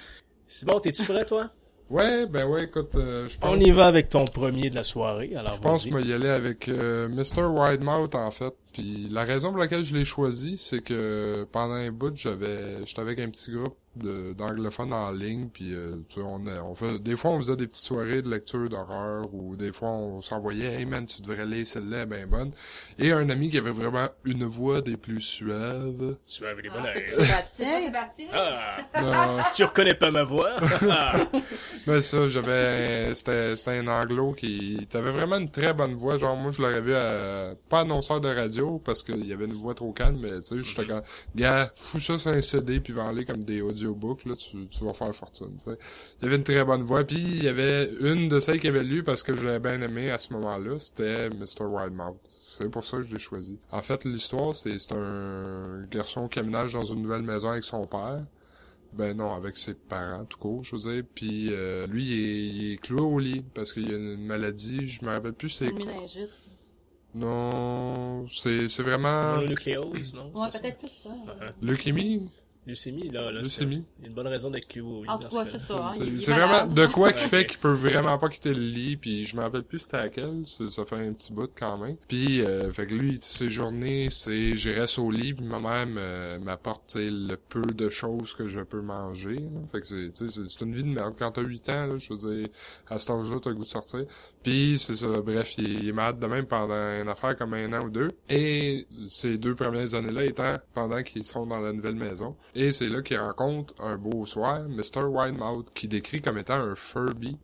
C'est bon, t'es-tu prêt toi? Ouais, ben ouais, écoute, euh, je pense... On y va avec ton premier de la soirée, alors Je pense moi y aller avec euh, Mr. Widemouth, en fait. Puis la raison pour laquelle je l'ai choisi, c'est que pendant un bout, j'avais... J'étais avec un petit groupe d'anglophones en ligne puis euh, tu sais, on, on fait des fois on faisait des petites soirées de lecture d'horreur ou des fois on s'envoyait hey man tu devrais lire celle-là elle est bien bonne. Et un ami qui avait vraiment une voix des plus suaves. Suave les bonnes ah, Sébastien? Sébastien? Ah, tu reconnais pas ma voix? Mais ça j'avais c'était c'était un anglo qui avait vraiment une très bonne voix. Genre moi je l'aurais vu à, pas annonceur de radio parce qu'il y avait une voix trop calme mais tu sais j'étais quand gars fous ça sur un CD puis va aller comme des audios audiobook, là, tu, tu vas faire fortune. Il y avait une très bonne voix, puis il y avait une de celles qu'il avait lu parce que je l'avais bien aimé à ce moment-là, c'était Mr. Wildmouth. C'est pour ça que je l'ai choisi. En fait, l'histoire, c'est, c'est un garçon qui aménage dans une nouvelle maison avec son père. Ben non, avec ses parents, tout court, je veux dire. Puis euh, lui, il est, il est cloué au lit parce qu'il a une maladie, je me rappelle plus c'est quoi. Non, c'est c'est vraiment. Nucléose, non? Ouais, peut-être plus ça. Leucémie? Leucémie, là, là a une bonne raison d'être lit. En tout cas, c'est ça. Hein, c'est vraiment de quoi qui fait qu'il peut vraiment pas quitter le lit, puis je me rappelle plus c'était à quel, ça fait un petit bout quand même. Puis, euh, fait que lui, ses journées, c'est je reste au lit, puis ma mère m'apporte le peu de choses que je peux manger. Là. Fait que c'est c'est une vie de merde. Quand t'as 8 ans, là, je veux dire, à cet âge-là, t'as le goût de sortir. Puis, c'est ça, bref, il, est malade de même pendant une affaire comme un an ou deux. Et ces deux premières années-là étant pendant qu'ils sont dans la nouvelle maison. Et c'est là qu'il rencontre un beau soir Mr. Wildmouth qui décrit comme étant un Furby,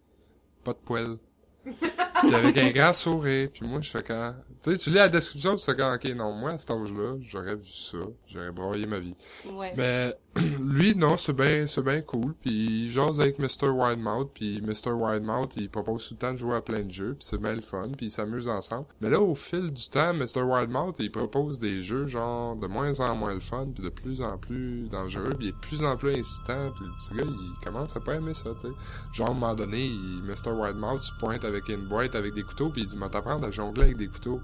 pas de poils. Puis avec un grand sourire, puis moi je fais quand tu sais, tu lis la description, tu sais quand, ok, non, moi, à cet âge-là, j'aurais vu ça, j'aurais broyé ma vie. Ouais. Mais, lui, non, c'est bien, c'est bien cool, puis il jase avec Mr. Wildmouth, puis Mr. Wildmouth, il propose tout le temps de jouer à plein de jeux, puis c'est bien le fun, puis ils s'amusent ensemble. Mais là, au fil du temps, Mr. Wildmouth, il propose des jeux, genre, de moins en moins le fun, puis de plus en plus dangereux, puis il est de plus en plus incitant, puis le petit gars, il commence à pas aimer ça, tu sais. Genre, à un moment donné, il, Mr. Wildmouth se pointe avec une boîte avec des couteaux, puis il dit, m'a t'apprendre à jongler avec des couteaux.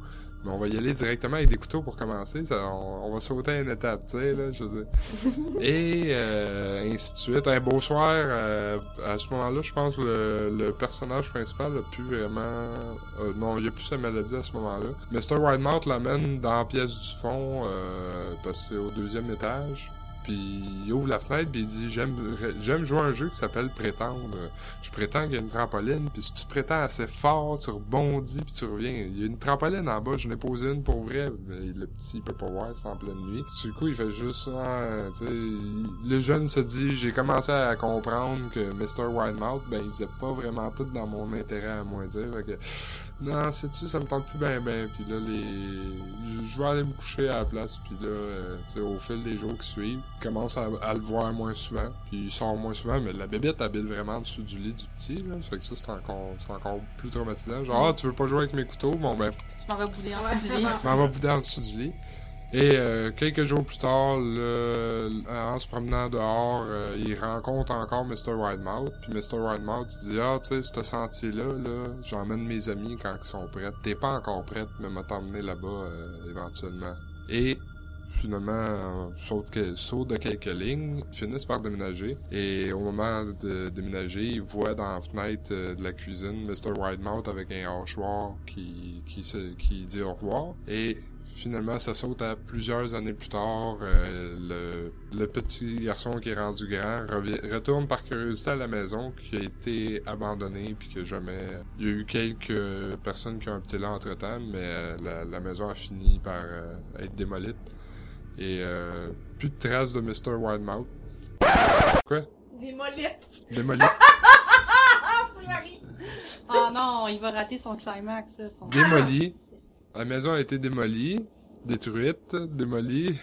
Mais on va y aller directement avec des couteaux pour commencer. Ça, on, va sauter une étape, tu sais, là, je veux dire. Et euh, ainsi de suite. Un beau soir, euh, à ce moment-là, je pense que le, le, personnage principal a plus vraiment... Euh, non, il n'y a plus sa maladie à ce moment-là. Mr. Wildmouth l'amène dans la pièce du fond, euh, parce que c'est au deuxième étage puis il ouvre la fenêtre puis il dit j'aime j'aime jouer à un jeu qui s'appelle prétendre. Je prétends qu'il y a une trampoline puis si tu prétends assez fort, tu rebondis puis tu reviens. Il y a une trampoline en bas, je n'ai posé une pour vrai, mais le petit il peut pas voir, c'est en pleine nuit. Du coup, il fait juste ah, le jeune se dit j'ai commencé à comprendre que Mr. Wildmouth ben il faisait pas vraiment tout dans mon intérêt à moi dire. Non, c'est-tu, ça me tente plus ben ben. Puis là, les... Je vais aller me coucher à la place. Puis là, euh, tu sais, au fil des jours qui suivent, il commence à, le voir moins souvent. Puis il sort moins souvent, mais la bébête habite vraiment en dessous du lit du petit, là. Ça fait que ça, c'est encore, c'est encore plus traumatisant. Genre, ah, tu veux pas jouer avec mes couteaux? Bon, ben... Je m'en vais bouder en dessous du lit. Je m'en vais bouder en dessous du lit. Et euh, quelques jours plus tard, en se promenant dehors, euh, il rencontre encore Mr. Wildmouth. Puis Mr. Wildmouth il dit Ah, tu sais, ce sentier-là, là, j'emmène mes amis quand ils sont prêts. T'es pas encore prête, mais m'a t'emmener là-bas euh, éventuellement. Et finalement, saute, saute de quelques lignes, finissent par déménager. Et au moment de déménager, il voit dans la fenêtre de la cuisine Mr. Wildmouth avec un hachoir qui, qui, qui dit au revoir. Et finalement, ça saute à plusieurs années plus tard. Euh, le, le, petit garçon qui est rendu grand retourne par curiosité à la maison qui a été abandonnée puis que jamais... Il y a eu quelques personnes qui ont habité là entre-temps, mais euh, la, la, maison a fini par euh, être démolite. Et plus de traces de Mr. Wildmouth. Quoi? Démolite. Démolite. oh non, il va rater son climax. Son... Démoli. La maison a été démolie, détruite, démolie.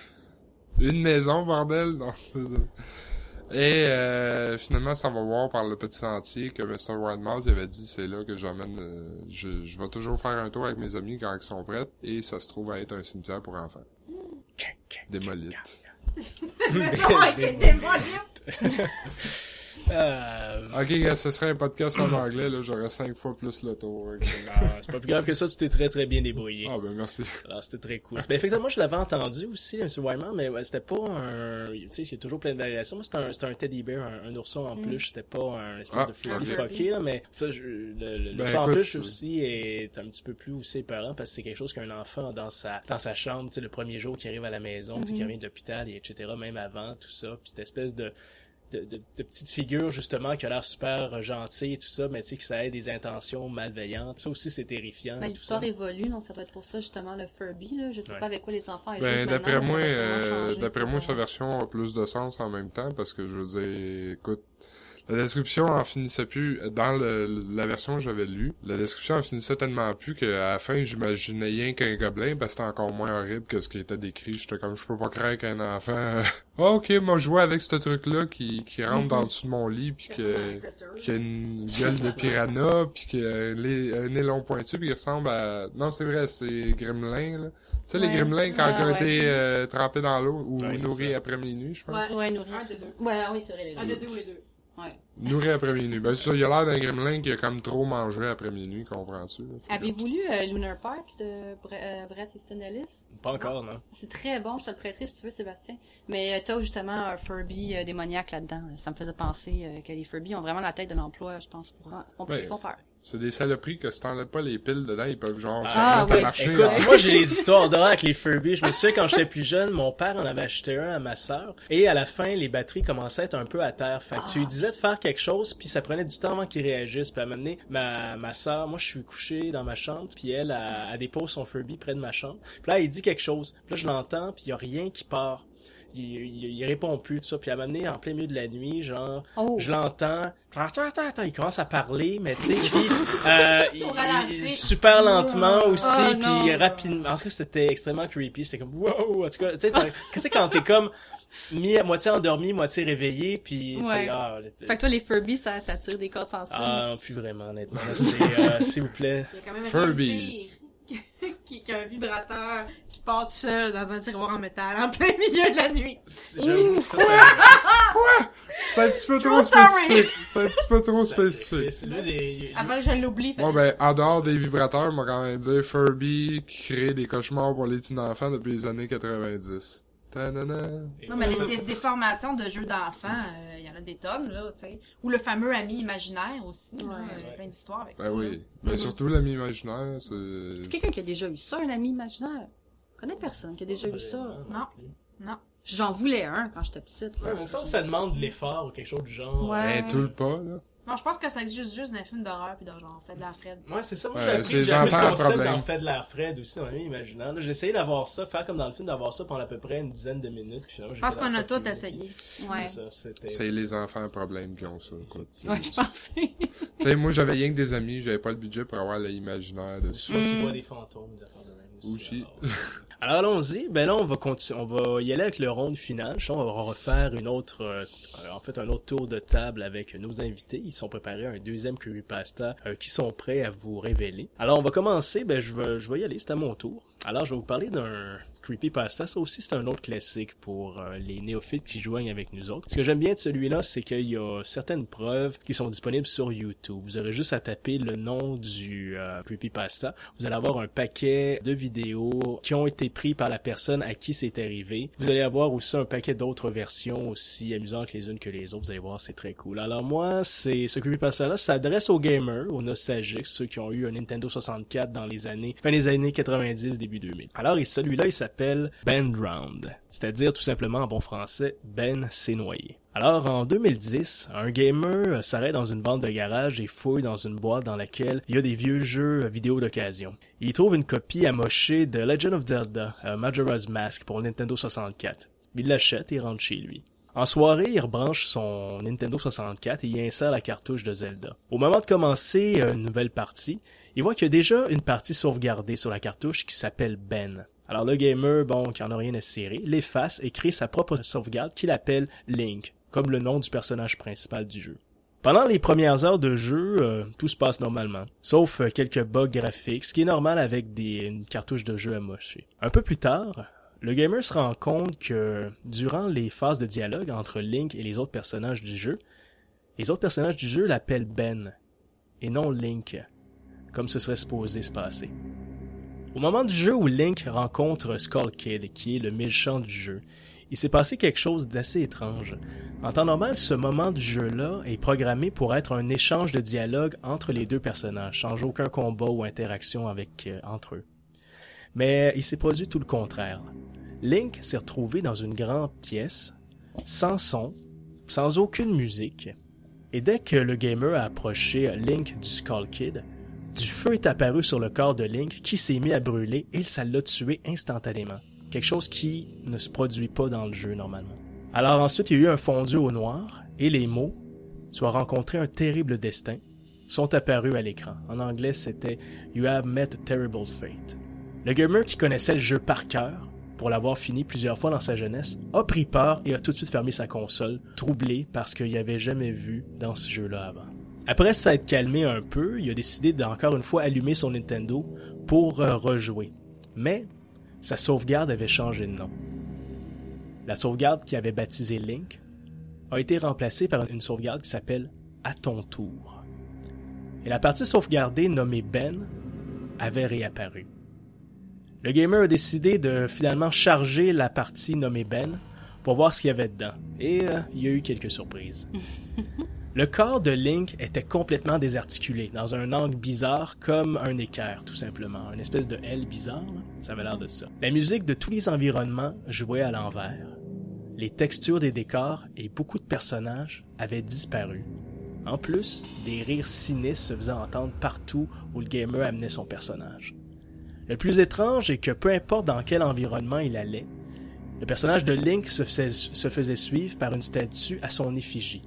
Une maison, bordel! Non, Et euh, finalement, ça va voir par le petit sentier que Mr. Wildmouse avait dit c'est là que j'emmène. Euh, je, je vais toujours faire un tour avec mes amis quand ils sont prêts et ça se trouve à être un cimetière pour enfants. Démolite. Maison a été démolite! Euh... Ok, ce serait un podcast en anglais, là, j'aurais cinq fois plus le tour. c'est pas plus grave que ça, tu t'es très très bien débrouillé. Ah ben merci. Alors c'était très cool. Ben effectivement, moi je l'avais entendu aussi, M. Wyman, mais c'était pas un... Tu sais, il y a toujours plein de variations. Moi c'était un, un teddy bear, un, ourson en mm. plus, c'était pas un espèce ah, de furby fucké, là, mais le, le, ben, en plus aussi est un petit peu plus aussi épeurant parce que c'est quelque chose qu'un enfant dans sa dans sa chambre, tu sais, le premier jour qui arrive à la maison, tu sais, qui mm-hmm. vient d'hôpital et etc., même avant, tout ça, puis cette espèce de de, de, de, petite figure justement qui a l'air super gentille et tout ça, mais tu sais que ça ait des intentions malveillantes. Ça aussi c'est terrifiant. Ben, l'histoire évolue, donc ça va être pour ça justement le Furby. Là. Je sais pas avec quoi les enfants. Ben, d'après moi, euh, d'après moi, sa version a plus de sens en même temps parce que je veux dire, écoute, la description en finissait plus dans le, la version que j'avais lue. La description en finissait tellement plus qu'à la fin j'imaginais rien qu'un gobelin parce que c'était encore moins horrible que ce qui était décrit. J'étais comme je peux pas craindre qu'un enfant oh, ok moi je vois avec ce truc là qui, qui rentre dans dessous de mon lit puis que qui a une gueule de piranha puis qui a un nez long pointu puis qui ressemble à non c'est vrai c'est Gremlin là tu sais, les gremlins, quand ils ont été euh, trempés dans l'eau ou nourris après minuit, je pense. Ouais, ouais nourris. Un de deux. Ouais, oui, c'est vrai, les Un de deux ou les deux. Ouais. Nourri après minuit. Ben, ça, il a l'air d'un gremlin qui a comme trop mangé après minuit, comprends-tu? Avez-vous lu euh, Lunar Park de Bre euh, Brett Easton Ellis? Pas encore, non. C'est très bon, je te le prêterai si tu veux, Sébastien. Mais euh, t'as justement un Furby euh, démoniaque là-dedans. Ça me faisait penser euh, que les Furby ont vraiment la tête de l'emploi, je pense, pour... Font, ben, ils font peur. C'est des saloperies que si t'enlèves pas les piles dedans, ils peuvent genre ah, oui. marcher. Écoute, moi j'ai les histoires d'horreur avec les Furby. Je me souviens quand j'étais plus jeune, mon père en avait acheté un à ma sœur et à la fin les batteries commençaient à être un peu à terre. Fait que tu lui disais de faire quelque chose puis ça prenait du temps avant qu'il réagisse. Puis à m'amener ma ma sœur, moi je suis couché dans ma chambre puis elle a, a dépose son Furby près de ma chambre. Puis là il dit quelque chose. Puis là je l'entends puis il y a rien qui part il, il, répond plus tout ça. Puis à m'amener en plein milieu de la nuit genre oh. je l'entends. Attends attends attends il commence à parler mais tu sais euh, il, super lentement oh, aussi oh, puis rapidement. En tout cas c'était extrêmement creepy. C'était comme wow en tout cas tu sais quand t'es comme mi à moitié endormi moitié réveillé puis ouais. ah, fait que toi les Furbies ça, ça tire des cordes sensibles. Ah plus vraiment honnêtement. C'est euh, s'il vous plaît. Furbies qui, qui a un vibrateur qui part tout seul dans un tiroir en métal en plein milieu de la nuit. Quoi? C'est un petit peu trop spécifique. C'est un petit peu trop spécifique. C'est des... Avant que je l'oublie. Bon, ben, en dehors des vibrateurs, moi, quand même dire Furby qui crée des cauchemars pour les petits enfants depuis les années 90. Non, mais les déformations de jeux d'enfants, il euh, y en a des tonnes, là, tu sais. Ou le fameux ami imaginaire aussi, Il y a plein d'histoires avec ben ça. oui. Mais surtout l'ami imaginaire, c'est... C'est quelqu'un qui a déjà eu ça, un ami imaginaire? Je connais personne qui a déjà eu ça. Non. Non. J'en voulais un quand j'étais petite. Ouais, ça, ça demande de l'effort ou quelque chose du genre. Ouais. Ben, tout le pas, là. Non, je pense que ça existe juste dans les films d'horreur puis dans genre fait de la Fred. Ouais, c'est ça. Moi, j'ai appris, j'ai appris le concept d'en fait de la Fred aussi dans même imaginaire. J'ai essayé d'avoir ça, faire comme dans le film, d'avoir ça pendant à peu près une dizaine de minutes. Puis je pense qu'on a tout essayé. Ouais. C'est les enfants à problème qui ont ça, quoi. Ouais, je pensais. tu sais, moi, j'avais rien que des amis, j'avais pas le budget pour avoir l'imaginaire dessus. Soit tu vois des fantômes, des affaires de même. Aussi. Alors allons-y. Ben là, on va continuer, on va y aller avec le round final. On va refaire une autre, euh, en fait, un autre tour de table avec nos invités. Ils sont préparés un deuxième creepypasta euh, qui sont prêts à vous révéler. Alors on va commencer. Ben je vais, je vais y aller. C'est à mon tour. Alors je vais vous parler d'un Creepypasta, ça aussi c'est un autre classique pour euh, les néophytes qui joignent avec nous autres. Ce que j'aime bien de celui-là, c'est qu'il y a certaines preuves qui sont disponibles sur YouTube. Vous aurez juste à taper le nom du euh, Creepypasta. Vous allez avoir un paquet de vidéos qui ont été pris par la personne à qui c'est arrivé. Vous allez avoir aussi un paquet d'autres versions aussi amusantes les unes que les autres. Vous allez voir, c'est très cool. Alors moi, c'est ce Creepypasta-là s'adresse aux gamers, aux nostalgiques, ceux qui ont eu un Nintendo 64 dans les années, fin des années 90, début 2000. Alors, celui-là, il s'appelle Ben Drowned, c'est-à-dire tout simplement en bon français Ben s'est noyé. Alors en 2010, un gamer s'arrête dans une bande de garage et fouille dans une boîte dans laquelle il y a des vieux jeux vidéo d'occasion. Il trouve une copie amochée de Legend of Zelda, euh, Majora's Mask pour Nintendo 64. Il l'achète et rentre chez lui. En soirée, il rebranche son Nintendo 64 et y insère la cartouche de Zelda. Au moment de commencer une nouvelle partie, il voit qu'il y a déjà une partie sauvegardée sur la cartouche qui s'appelle Ben. Alors le gamer, bon, qui en a rien à serrer, l'efface et crée sa propre sauvegarde qu'il appelle Link, comme le nom du personnage principal du jeu. Pendant les premières heures de jeu, euh, tout se passe normalement, sauf euh, quelques bugs graphiques, ce qui est normal avec des cartouches de jeu amochées. Un peu plus tard, le gamer se rend compte que durant les phases de dialogue entre Link et les autres personnages du jeu, Les autres personnages du jeu l'appellent Ben, et non Link, comme ce serait supposé se passer. Au moment du jeu où Link rencontre Skull Kid, qui est le méchant du jeu, il s'est passé quelque chose d'assez étrange. En temps normal, ce moment du jeu-là est programmé pour être un échange de dialogue entre les deux personnages, sans aucun combat ou interaction euh, entre eux. Mais il s'est produit tout le contraire. Link s'est retrouvé dans une grande pièce, sans son, sans aucune musique, et dès que le gamer a approché Link du Skull Kid, du feu est apparu sur le corps de Link qui s'est mis à brûler et ça l'a tué instantanément quelque chose qui ne se produit pas dans le jeu normalement. Alors ensuite, il y a eu un fondu au noir et les mots soit rencontré un terrible destin sont apparus à l'écran. En anglais, c'était You have met a terrible fate. Le gamer qui connaissait le jeu par cœur, pour l'avoir fini plusieurs fois dans sa jeunesse, a pris peur et a tout de suite fermé sa console, troublé parce qu'il avait jamais vu dans ce jeu-là avant. Après s'être calmé un peu, il a décidé d'encore une fois allumer son Nintendo pour euh, rejouer. Mais sa sauvegarde avait changé de nom. La sauvegarde qui avait baptisé Link a été remplacée par une sauvegarde qui s'appelle À ton tour. Et la partie sauvegardée nommée Ben avait réapparu. Le gamer a décidé de finalement charger la partie nommée Ben pour voir ce qu'il y avait dedans. Et euh, il y a eu quelques surprises. Le corps de Link était complètement désarticulé, dans un angle bizarre, comme un équerre, tout simplement. Une espèce de L bizarre, ça avait l'air de ça. La musique de tous les environnements jouait à l'envers. Les textures des décors et beaucoup de personnages avaient disparu. En plus, des rires sinistres se faisaient entendre partout où le gamer amenait son personnage. Le plus étrange est que peu importe dans quel environnement il allait, le personnage de Link se faisait, se faisait suivre par une statue à son effigie.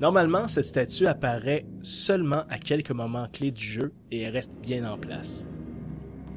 Normalement, cette statue apparaît seulement à quelques moments clés du jeu et elle reste bien en place.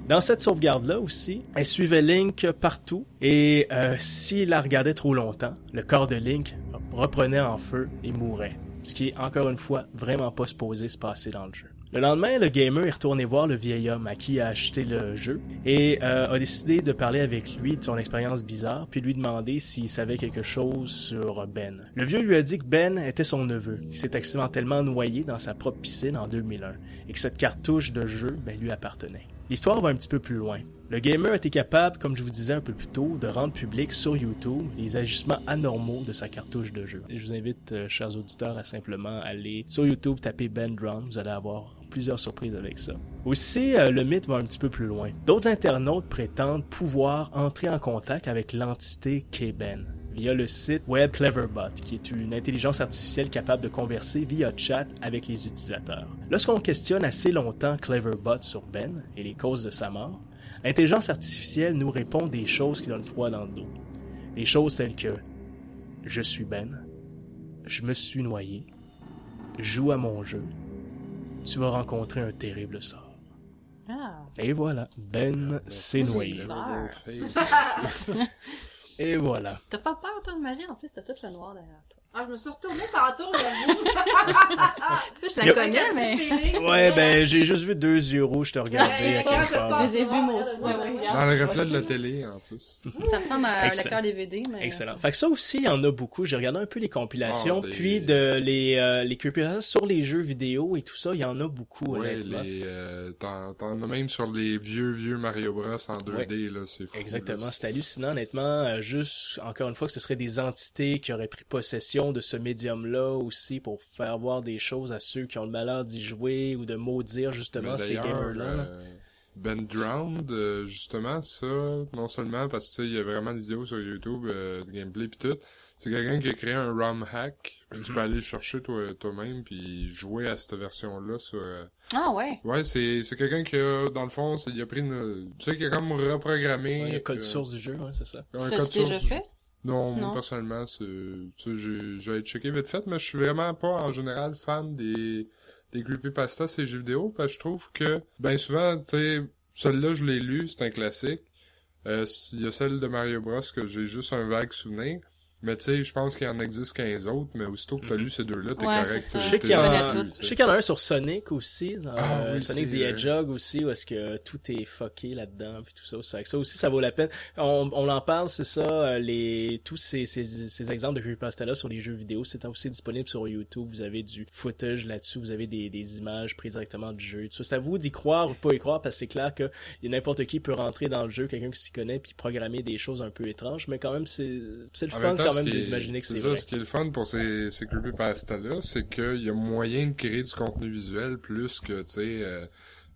Dans cette sauvegarde-là aussi, elle suivait Link partout et euh, s'il la regardait trop longtemps, le corps de Link reprenait en feu et mourait. Ce qui encore une fois vraiment pas supposé se passer dans le jeu. Le lendemain, le gamer est retourné voir le vieil homme à qui il a acheté le jeu et euh, a décidé de parler avec lui de son expérience bizarre, puis lui demander s'il savait quelque chose sur Ben. Le vieux lui a dit que Ben était son neveu, qui s'est accidentellement noyé dans sa propre piscine en 2001 et que cette cartouche de jeu ben, lui appartenait. L'histoire va un petit peu plus loin. Le gamer était capable, comme je vous disais un peu plus tôt, de rendre public sur YouTube les agissements anormaux de sa cartouche de jeu. je vous invite, euh, chers auditeurs, à simplement aller sur YouTube, taper Ben Drown, vous allez avoir plusieurs surprises avec ça. Aussi, euh, le mythe va un petit peu plus loin. D'autres internautes prétendent pouvoir entrer en contact avec l'entité K-Ben via le site web Cleverbot, qui est une intelligence artificielle capable de converser via chat avec les utilisateurs. Lorsqu'on questionne assez longtemps Cleverbot sur Ben et les causes de sa mort, l'intelligence artificielle nous répond des choses qui donnent froid dans le dos. Des choses telles que Je suis Ben, je me suis noyé, joue à mon jeu, tu vas rencontrer un terrible sort. Ah. Et voilà, Ben s'est noyé. Et voilà. T'as pas peur, toi, de magie? En plus, t'as tout le noir derrière toi. Ah, je me suis retournée tantôt, j'avoue. je la connais, mais... Ouais, ben, j'ai juste vu deux yeux rouges te regarder à quelque part. Je les ai vus, moi Dans le reflet de la télé, en plus. Ça ressemble à lecteur DVD, mais... Excellent. Fait que ça aussi, il y en a beaucoup. J'ai regardé un peu les compilations, ah, puis de les, euh, les sur les jeux vidéo et tout ça, il y en a beaucoup, ouais, les, euh, t'en, as même sur les vieux, vieux Mario Bros en 2D, là, c'est fou. Exactement. C'est hallucinant, honnêtement. Euh, juste, encore une fois, que ce serait des entités qui auraient pris possession de ce médium-là aussi pour faire voir des choses à ceux qui ont le malheur d'y jouer ou de maudire justement ces gamers-là. Euh, ben Drowned, euh, justement, ça, non seulement parce que il y a vraiment des vidéos sur YouTube euh, de gameplay pis tout, c'est quelqu'un qui a créé un ROM hack. Tu peux mhm. aller le chercher toi, toi-même puis jouer à cette version-là sur... Ah ouais? Ouais, c'est, c'est quelqu'un qui a, dans le fond, il a pris une... Tu sais, qui a comme reprogrammé... Ouais, le code source du jeu, ouais, c'est ça. Un ça code déjà fait? Non, moi personnellement, c'est, j'ai checké vite fait, mais je suis vraiment pas en général fan des des creepypastas ces jeux vidéo parce que je trouve que ben souvent, tu sais, celle-là je l'ai lu, c'est un classique. Euh, il y a celle de Mario Bros que j'ai juste un vague souvenir. Mais tu sais, je pense qu'il y en existe 15 autres, mais aussitôt que t'as lu ces deux-là, t'es Ouais, correct. ça. Je sais qu'il y, en a- t'es- je sais qu'il y en a un sur Sonic aussi, dans, Ah euh, oui, Sonic the euh, Hedgehog aussi, où est-ce que tout est fucké là-dedans, puis tout ça. Ça, fait que ça aussi, ça vaut la peine. On, on en parle, c'est ça, euh, les tous ces, ces, ces exemples de creepypasta-là sur les jeux vidéo, c'est aussi disponible sur YouTube. Vous avez du footage là-dessus, vous avez des, des images prises directement du jeu. Tout ça, c'est à vous d'y croire ou pas y croire, parce que c'est clair que y a n'importe qui peut rentrer dans le jeu, quelqu'un qui s'y connaît, puis programmer des choses un peu étranges, mais quand même, c'est c'est le En fun même temps, quand ce même qui est- d'imaginer que c'est ça, vrai. ce qui est le fun pour ces, ces creepypasta-là, c'est qu'il y a moyen de créer du contenu visuel plus que, tu sais, euh,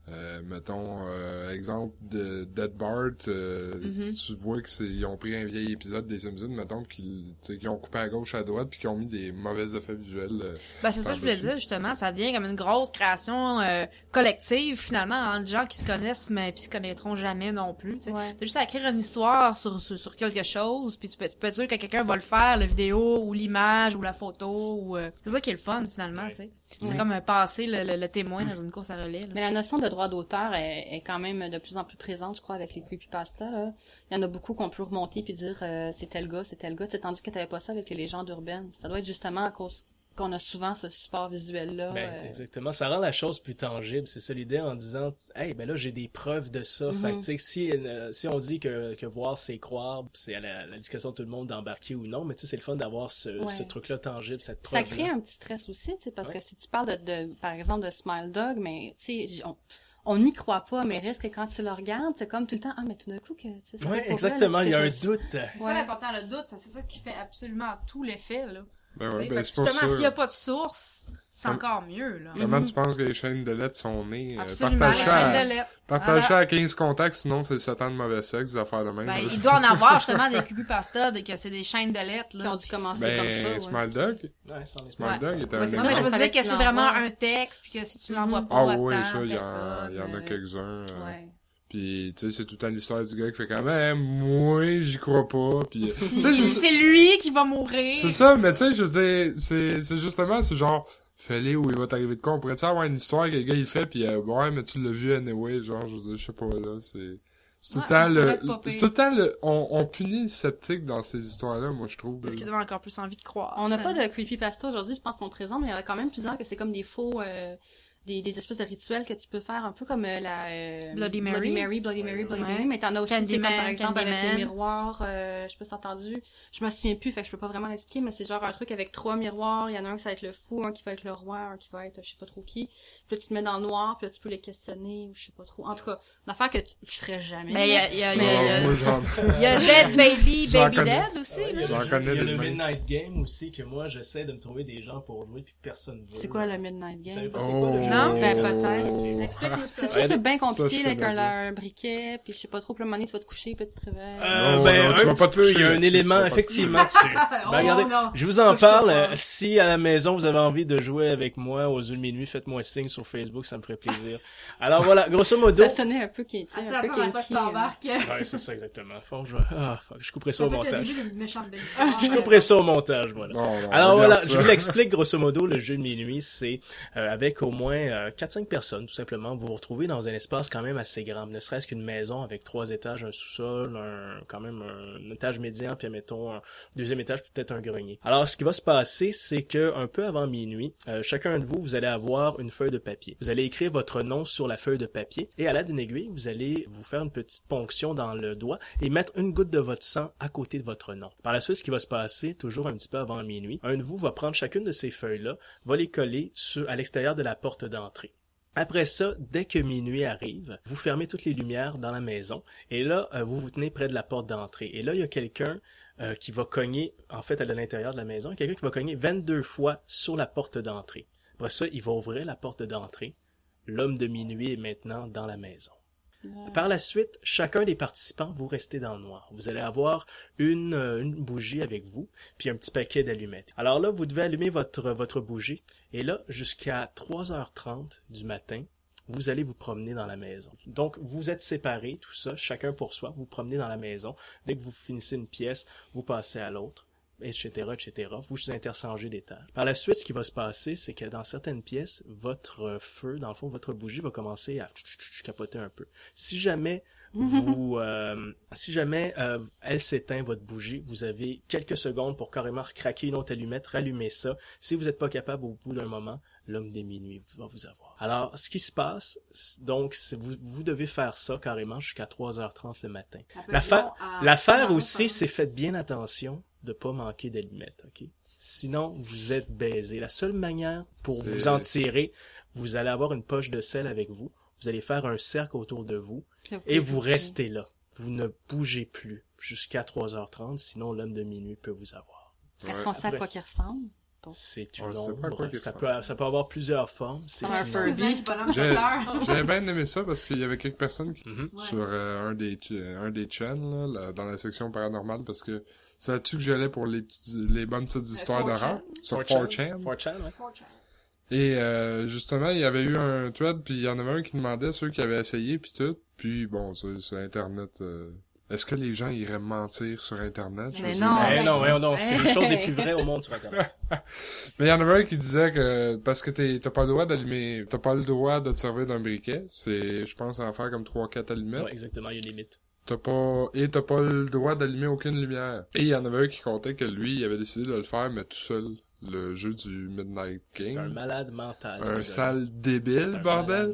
euh, mettons, euh, exemple de Dead Bart, euh, Mhm. si tu vois que c'est, ils ont pris un vieil épisode des Simpsons, mettons, qu'ils, tu sais, qu'ils ont coupé à gauche, à droite, puis qu'ils ont mis des mauvais effets visuels. euh, Ben, c'est ça que je voulais dire, justement. Ça devient comme une grosse création euh, collective, finalement, entre gens qui se connaissent, mais qui se connaîtront jamais non plus. tu sais. Ouais. T'as juste à écrire une histoire sur, sur, sur quelque chose, puis tu peux, tu peux être sûr que quelqu'un va le faire, la vidéo, ou l'image, ou la photo, ou... euh, C'est ça qui est le fun, finalement, Ouais. tu sais. C'est Ouais. comme passer le, le, le témoin dans une course à relais, là. Mais la notion de droit d'auteur est, est quand même de plus en plus présente, je crois, avec les creepypasta. Là. Il y en a beaucoup qu'on peut remonter puis dire euh, c'est tel gars, c'est tel gars, tandis que t'avais pas ça avec les légendes urbaines. Ça doit être justement à cause qu'on a souvent ce support visuel-là. Ben, euh, exactement. Ça rend la chose plus tangible. C'est ça l'idée en disant, hey, ben là, j'ai des preuves de ça. Fait que, tu sais, si, euh, si on dit que, que voir, c'est croire, c'est à la, la discussion de tout le monde d'embarquer ou non, mais tu sais, c'est le fun d'avoir ce, Ouais. ce truc-là tangible, cette ça preuve. crée un petit stress aussi, tu sais, parce Ouais. que si tu parles de, de, par exemple, de Smile Dog, mais tu sais, j- on on n'y croit pas, mais reste que quand tu le regardes, c'est comme tout le temps, ah, mais tout d'un coup, que, tu sais, ça pour exactement. vrai, Il y a un doute. C'est Ouais. ça l'important, le doute, ça, c'est ça qui fait absolument tout l'effet, là. Ben ouais, ben justement, s'il n'y a pas de source, c'est encore mieux, là. Comment Mhm. tu penses que les chaînes de lettres sont nées? Euh, Absolument, partage chaîne à- de lettres. partage à 15 contacts, sinon c'est le Satan de mauvais sexe, des affaires de même. Ben, il doit en avoir justement des creepypasta, des, que c'est des chaînes de lettres, là. Qui ont dû commencer c'est- comme Ben, ça, ouais. Smile Dog? Ouais, Smile Ouais. Dog était Ouais, un Non, mais je veux dire que c'est vraiment un texte, puis que si tu l'envoies Mhm. pas Ah oui, ça, il y, en- personne, il y en a euh, quelques-uns. euh, Ouais. Puis, tu sais, c'est tout le temps l'histoire du gars qui fait quand même, moi, j'y crois pas. Puis, tu sais, je- C'est lui qui va mourir. c'est ça, mais tu sais, je veux dire, c'est, c'est justement, c'est genre, fais-le où il va t'arriver de quoi. On pourrait-tu avoir une histoire que le gars il fait, puis euh, ouais, mais tu l'as vu anyway, genre, je veux dire, je sais pas, là, c'est... C'est tout Ouais, temps le, c'est tout le temps le, on, on punit le sceptique dans ces histoires-là, moi, je trouve. Parce qu'il donne encore plus envie de croire. On n'a pas de creepypasta aujourd'hui, je pense qu'on présente, mais il y en a quand même plusieurs que c'est comme des faux, euh, des, des espèces de rituels que tu peux faire, un peu comme euh, la euh, Bloody Mary. Bloody Mary, Bloody Mary, Bloody Ouais. Mary, mais t'en as aussi, tu sais, comme par exemple avec Candyman. les miroirs, euh, je sais pas si t'as entendu, je me souviens plus, fait que je peux pas vraiment l'expliquer, mais c'est genre un truc avec trois miroirs, il y en a un qui va être le fou, un qui va être le roi, un qui va être je sais pas trop qui, puis là tu te mets dans le noir, puis là tu peux les questionner, ou je sais pas trop, en tout cas, une affaire que tu, je ferais jamais. Mais il y a, il y a, il y a- il y a Dead Baby, Baby. Dead aussi, il là. J'en il connais y a le. Midnight Game aussi que moi j'essaie de me trouver des gens pour jouer puis personne veut. C'est quoi le Midnight Game? Non? Ben, peut-être. Explique-nous ça. C'est-tu c'est bien ça, compliqué, je là, avec un, briquet, puis je sais pas trop, puis le moment donné, tu vas te coucher, puis tu te réveilles. Euh, Non, ben, un petit peu, il y a un élément effectivement. Oh, Ben, regardez, je vous en parle. euh, Si à la maison vous avez envie de jouer avec moi aux de minuit, faites-moi signe sur Facebook, ça me ferait plaisir. Alors voilà, grosso modo. Ça sonnait un peu sais, un peu euh. t'embarque. Ouais, c'est ça exactement. Je... Ah, fuck, je couperai ça au montage. Je couperai ça au montage, voilà. Non, Alors voilà, je vous l'explique grosso modo, le jeu de minuit, c'est euh, avec au moins euh, 4-5 personnes, tout simplement, vous vous retrouvez dans un espace quand même assez grand, ne serait-ce qu'une maison avec trois étages, un sous-sol, un, quand même un, étage médian, puis mettons un deuxième étage, peut-être un grenier. Alors, ce qui va se passer, c'est que un peu avant minuit, euh, chacun de vous, vous allez avoir une feuille de papier. Vous allez écrire votre nom sur la feuille de papier, et à l'aide d'une aiguille, vous allez vous faire une petite ponction dans le doigt et mettre une goutte de votre sang à côté de votre nom. Par la suite, ce qui va se passer, toujours un petit peu avant minuit, un de vous va prendre chacune de ces feuilles-là, va les coller sur, à l'extérieur de la porte Après ça, dès que minuit arrive, vous fermez toutes les lumières dans la maison et là, euh, vous vous tenez près de la porte d'entrée. Et là, il y a quelqu'un euh, qui va cogner, en fait, à l'intérieur de la maison, quelqu'un qui va cogner 22 fois sur la porte d'entrée. Après ça, il va ouvrir la porte d'entrée. L'homme de minuit est maintenant dans la maison. Par la suite, chacun des participants, vous restez dans le noir. Vous allez avoir une, euh, une bougie avec vous, puis un petit paquet d'allumettes. Alors là, vous devez allumer votre, votre bougie, et là, jusqu'à 3h30 du matin, vous allez vous promener dans la maison. Donc, vous êtes séparés, tout ça, chacun pour soi, vous promenez dans la maison. Dès que vous finissez une pièce, vous passez à l'autre, etc., etc. Vous vous interchangez des tâches. Par la suite, ce qui va se passer, c'est que dans certaines pièces, votre feu, dans le fond, votre bougie va commencer à capoter un peu. Si jamais vous, euh, si jamais euh, elle s'éteint votre bougie, vous avez quelques secondes pour carrément craquer une autre allumette, rallumer ça. Si vous n'êtes pas capable au bout d'un moment, l'homme des minuit va vous avoir. Alors, ce qui se passe, donc, vous, vous devez faire ça carrément jusqu'à 3h30 le matin. L'affaire, l'affaire aussi, c'est faites bien attention de pas manquer d'allumettes, ok? Sinon, vous êtes baisé. La seule manière pour vous en tirer, vous allez avoir une poche de sel avec vous. Vous allez faire un cercle autour de vous et vous restez là. Vous ne bougez plus jusqu'à 3h30, sinon l'homme de minuit peut vous avoir. Est-ce qu'on sait à quoi qu'il ressemble? C'est une ombre. Ça peut, ça peut avoir plusieurs formes. C'est un Furby. J'avais bien aimé ça parce qu'il y avait quelques personnes qui, mhm. sur euh, un des un des chaînes là, dans la section paranormale parce que c'est là-dessus que j'allais pour les petites les bonnes petites euh, histoires d'horreur? sur 4chan. 4chan, ouais. Et euh, justement, il y avait eu un thread, puis il y en avait un qui demandait ceux qui avaient essayé, puis tout. Puis bon, sur, sur Internet, euh, est-ce que les gens iraient mentir sur Internet? Mais non, mais non, non, c'est les choses les plus vraies au monde sur Internet. mais il y en avait un qui disait que parce que t'as pas le droit d'allumer, t'as pas le droit de te servir d'un briquet, c'est, je pense, en faire comme trois, quatre allumettes. Ouais, exactement, il y a une limite. T'as pas, et t'as pas le droit d'allumer aucune lumière. Et il y en avait un qui comptait que lui, il avait décidé de le faire, mais tout seul le jeu du Midnight King. C'est un malade mental. Un sale débile, bordel.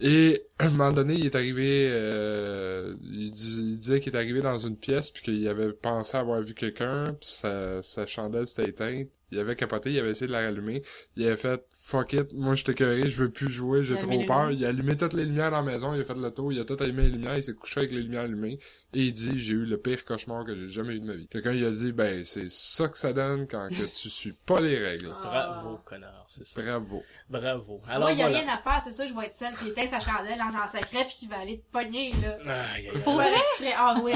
Et à un moment donné, il est arrivé, euh, il, disait qu'il est arrivé dans une pièce puis qu'il avait pensé avoir vu quelqu'un, puis sa, sa chandelle s'était éteinte. Il avait capoté, il avait essayé de la rallumer. Il avait fait fuck it, moi je curé, je veux plus jouer, j'ai trop peur. Il a allumé toutes les lumières dans la maison, il a fait le tour, il a tout allumé les lumières, il s'est couché avec les lumières allumées. Et il dit, j'ai eu le pire cauchemar que j'ai jamais eu de ma vie. Quelqu'un il a dit, ben c'est ça que ça donne quand que tu suis pas les règles. Bravo, connard, c'est ça. Bravo. Bravo. Alors Moi, il y a rien à faire, c'est ça, je vais être celle qui éteint sa chandelle en secret puis qui va aller te pogner, là. Ah, y a... Pour vrai? Ah oui,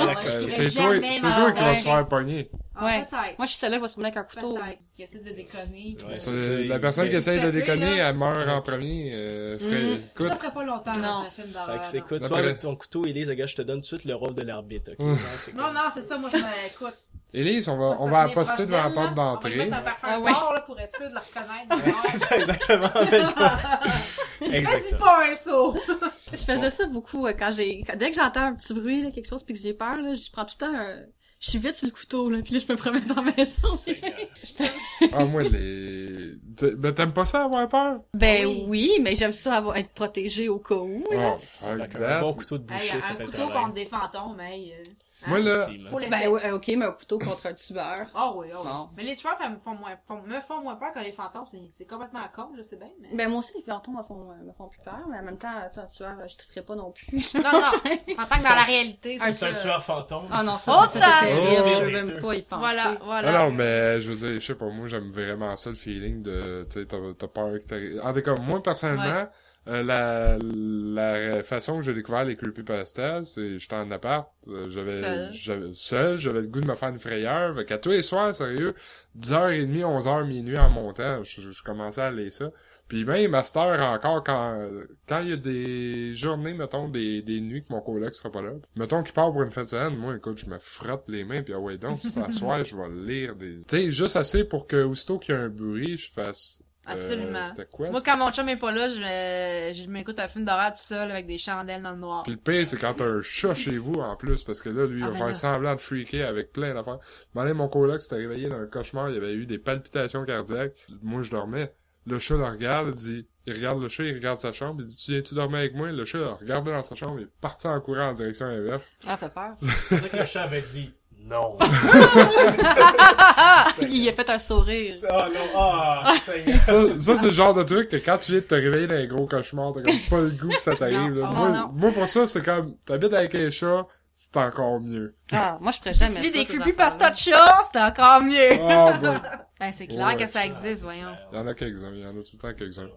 c'est toi, c'est toi qui vas se faire pogner. Ah, ouais. Moi, je suis celle-là qui va se promener avec un couteau. Qui essaie de déconner. la personne qui essaie de déconner, elle meurt en premier. Euh, ferait... Je le ferai pas longtemps dans un film d'horreur. Fait que écoute, toi, avec ton couteau, Elise, gars, je te donne tout de suite le rôle de l'arbitre. Non, non, c'est ça, moi, je m'écoute. Élise, on va, on va apposter devant la porte d'entrée. On va mettre un parfum fort, là, pour être sûr de la reconnaître. c'est ça, exactement. Vas-y pas un saut. je faisais ça beaucoup, euh, quand j'ai, dès que j'entends un petit bruit, là, quelque chose, puis que j'ai peur, là, je prends tout le temps un, je suis vite sur le couteau, là, puis là, je me promène dans la maison. ah, moi, les... Ben, t'aimes pas ça, avoir peur? Ben oui, mais j'aime ça avoir, être protégé au cas où, là. Oh, un bon couteau de boucher, ça fait Un couteau contre des fantômes, mais... Moi, là... Ben, ouais, ok, mais un couteau contre un tueur. Ah oh, oui, oh, oui. Mais les tueurs me font moins, font, me font moins peur que les fantômes. C'est complètement con, je sais bien. Mais... Ben, moi aussi, les fantômes me font, me font plus peur, mais en même temps, un tueur, je triperais pas non plus. Non, non. en tant que dans la réalité, c'est C'est un tueur fantôme. Ah non, ça, c'est terrible. Je veux même pas y penser. Voilà, voilà. Non, mais je veux dire, je sais pas, moi, j'aime vraiment ça, le feeling de, tu sais, t'as peur que t'arrives. En tout cas, moi, personnellement, euh, la, la façon que j'ai découvert les creepypastas, c'est j'étais en appart, euh, j'avais j'avais seul, j'avais le goût de me faire une frayeur, fait qu'à tous les soirs, sérieux, 10h30, 11h minuit en montant, je, je commençais à aller ça. Puis même master encore quand quand il y a des journées mettons des, des nuits que mon collègue sera pas là. Mettons qu'il part pour une fête de semaine, moi écoute, je me frotte les mains puis ah ouais donc ce soir je vais lire des tu sais juste assez pour que aussitôt qu'il y a un bruit, je fasse Absolument. Euh, Moi, quand mon chum est pas là, je, je m'écoute un film d'horreur tout seul avec des chandelles dans le noir. Puis le pire, c'est quand t'as un chat chez vous, en plus, parce que là, lui, il ah, va ben faire semblant de freaker avec plein d'affaires. Mon, mon coloc s'était réveillé d'un cauchemar, il avait eu des palpitations cardiaques. Moi, je dormais. Le chat le regarde, il dit, il regarde le chat, il regarde sa chambre, il dit, tu viens-tu dormir avec moi? Le chat regarde dans sa chambre, il est parti en courant en direction inverse. Ah, fait peur. c'est ça que le chat avait dit. Non. il a fait un sourire. Ah non, ah, ça, ça c'est le genre de truc que quand tu viens de te réveiller dans un gros cauchemar, t'as comme pas le goût que ça t'arrive. Moi, moi, pour ça, c'est comme, t'habites avec un chat, c'est encore mieux. Ah, moi, je préfère Si tu lis des creepypasta de chat, c'est encore mieux. Ah, bon. ben, c'est clair que ça existe, voyons. Il y en a quelques-uns, il y en a tout le temps quelques-uns.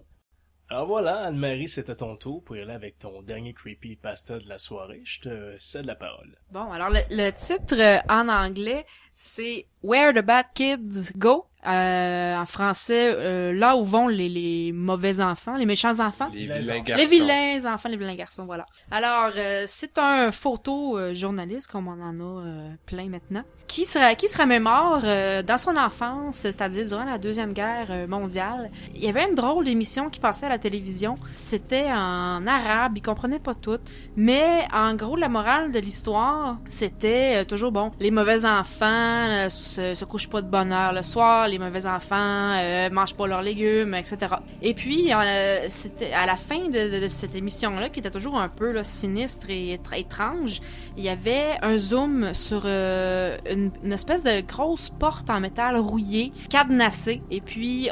Alors voilà, Anne-Marie, à ton tour pour y aller avec ton dernier creepy pasta de la soirée. Je te cède la parole. Bon, alors le, titre euh, en anglais, c'est Where the Bad Kids Go? Euh, en français, euh, là où vont les, les mauvais enfants, les méchants enfants? Les vilains garçons. Les vilains enfants, les vilains garçons, voilà. Alors, euh, c'est un photo euh, journaliste, comme on en a euh, plein maintenant, qui se, qui se remémore euh, dans son enfance, c'est-à-dire durant la Deuxième Guerre mondiale. Il y avait une drôle d'émission qui passait à la télévision. C'était en arabe, il comprenait pas tout. Mais en gros, la morale de l'histoire, c'était euh, toujours, bon, les mauvais enfants euh, se, se couchent pas de bonne heure le soir, les mauvais enfants euh, mangent pas leurs légumes, etc. Et puis, euh, à la fin de, cette émission-là, qui était toujours un peu sinistre et étr- étrange, il y avait un zoom sur euh, une, espèce de grosse porte en métal rouillé, cadenassée. Et puis,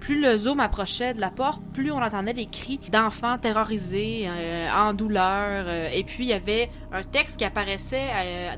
plus le zoom approchait de la porte, plus on entendait les cris d'enfants terrorisés, en douleur. et puis, il y avait un texte qui apparaissait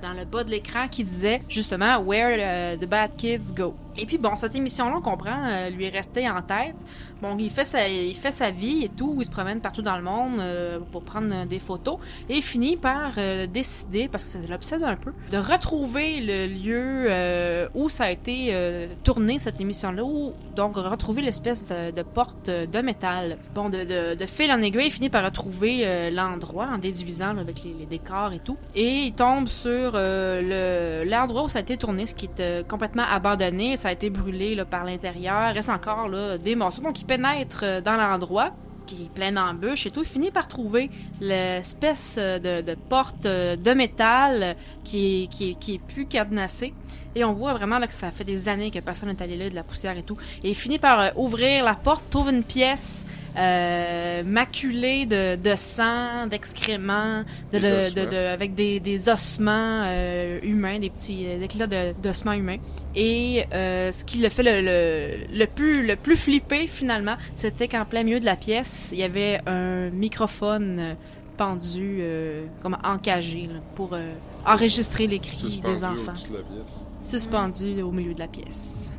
dans le bas de l'écran qui disait justement « Where the bad kids go ». Et puis bon, cette émission-là, on comprend, euh, lui est restée en tête. Bon, il fait sa, il fait sa vie et tout, il se promène partout dans le monde euh, pour prendre euh, des photos et il finit par euh, décider, parce que ça l'obsède un peu, de retrouver le lieu euh, où ça a été euh, tourné cette émission-là, où donc retrouver l'espèce de, porte euh, de métal. Bon, de, de, de fil en aiguille, il finit par retrouver l'endroit en déduisant là, avec les, les décors et tout, et il tombe sur le l'endroit où ça a été tourné, ce qui est complètement abandonné, ça a été brûlé là, par l'intérieur, reste encore là des morceaux, donc pénètre euh, dans l'endroit qui est plein d'embûches et tout, il finit par trouver l'espèce euh, de, de porte euh, de métal qui qui qui est plus cadenassée. Et on voit vraiment là que ça fait des années que personne n'est allé là, de la poussière et tout. Et il finit par euh, ouvrir la porte, trouve une pièce euh, maculée de, de sang, d'excréments, de, de, de- de- avec des, des ossements euh, humains, des petits euh, éclats d'ossements humains. Et euh, ce qui le fait le, le, le plus le plus flipper finalement, c'était qu'en plein milieu de la pièce, il y avait un microphone euh, pendu, euh, comme encagé là, pour euh, enregistrer les cris Suspendu des enfants, au-dessus de la pièce. suspendu au milieu de la pièce.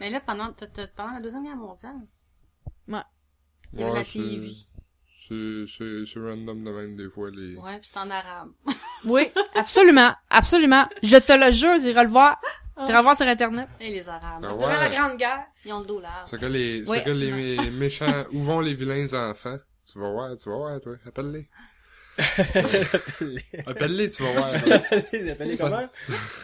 Mais là, pendant, pendant la Deuxième Guerre mondiale, Ouais. il y avait Ouais, la TV. C'est, c'est, c'est random de même des fois les. Ouais, pis c'est en arabe. Oui, absolument, absolument. Je te le jure, j'irai le voir. J'irai le voir sur internet. Et les arabes. Ah Durant la ouais. Grande Guerre. Ils ont le dos large. C'est que les, Oui. que les mé- méchants, où vont les vilains enfants? Tu vas voir, tu vas voir. Appelle-les, tu vas voir. Ça- comment?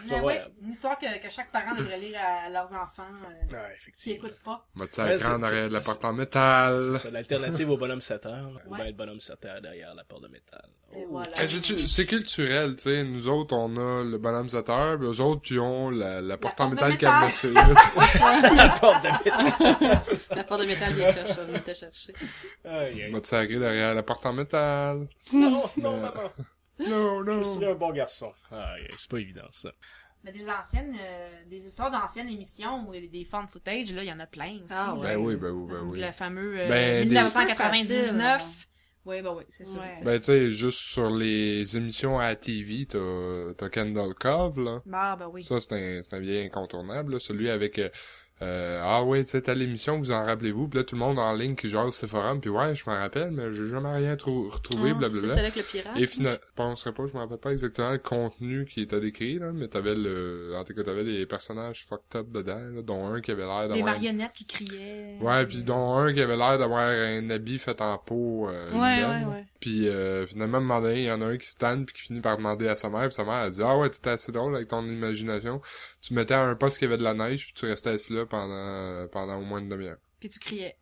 Tu vas voir. une histoire que, que chaque parent devrait lire à leurs enfants euh, Ouais, qui effectivement. écoutent pas. Va te Ouais, grand en c'est- arrière de la porte en métal. C'est ça, l'alternative au bonhomme 7 heures, ou bien le bonhomme 7 heures derrière la porte de métal. Et Oh. voilà. C'est- culturel, tu sais. Nous autres, on a le bonhomme 7 heures, puis eux autres, qui ont la, la porte en porte métal métal. cadenassée. la porte de métal. La porte de métal vient chercher, vient te chercher. Aïe, aïe. Va te sacrer derrière la porte en métal. Non, non, Euh, maman. Non, Je non. serais un bon garçon. Aïe, c'est pas évident, ça. Mais des anciennes, euh, des histoires d'anciennes émissions ou des, found footage, là, il y en a plein aussi. Ah ouais. Ben oui, ben oui, ben oui. Le fameux euh, Ben, 1999. Oui, ben oui, c'est sûr. Ouais. Ben, tu sais, juste sur les émissions à la TV, t'as, t'as Kendall Cove, là. Ah, ben oui. Ça, c'est un, c'est un vieil incontournable, là. Celui avec, euh, euh, ah ouais, tu sais, telle émission, vous en rappelez-vous? Puis là, tout le monde en ligne qui jase ces forums, puis ouais, je m'en rappelle, mais j'ai jamais rien trou- retrouvé, Ah, C'est blablabla. avec le pirate. Et finalement, je penserais pas, je me rappelle pas exactement le contenu qui était décrit, là, mais t'avais le, en tout cas, t'avais des personnages fucked up dedans, là, dont un qui avait l'air Des d'avoir... marionnettes qui criaient. Ouais, puis dont un qui avait l'air d'avoir un habit fait en peau, euh, Ouais, humaine. ouais, ouais. Puis euh, finalement, à un moment donné, il y en a un qui se tanne puis qui finit par demander à sa mère, puis sa mère elle dit « Ah ouais, t'étais assez drôle avec ton imagination. Tu mettais à un poste qui avait de la neige, puis tu restais assis là pendant pendant au moins une demi-heure. Puis tu criais.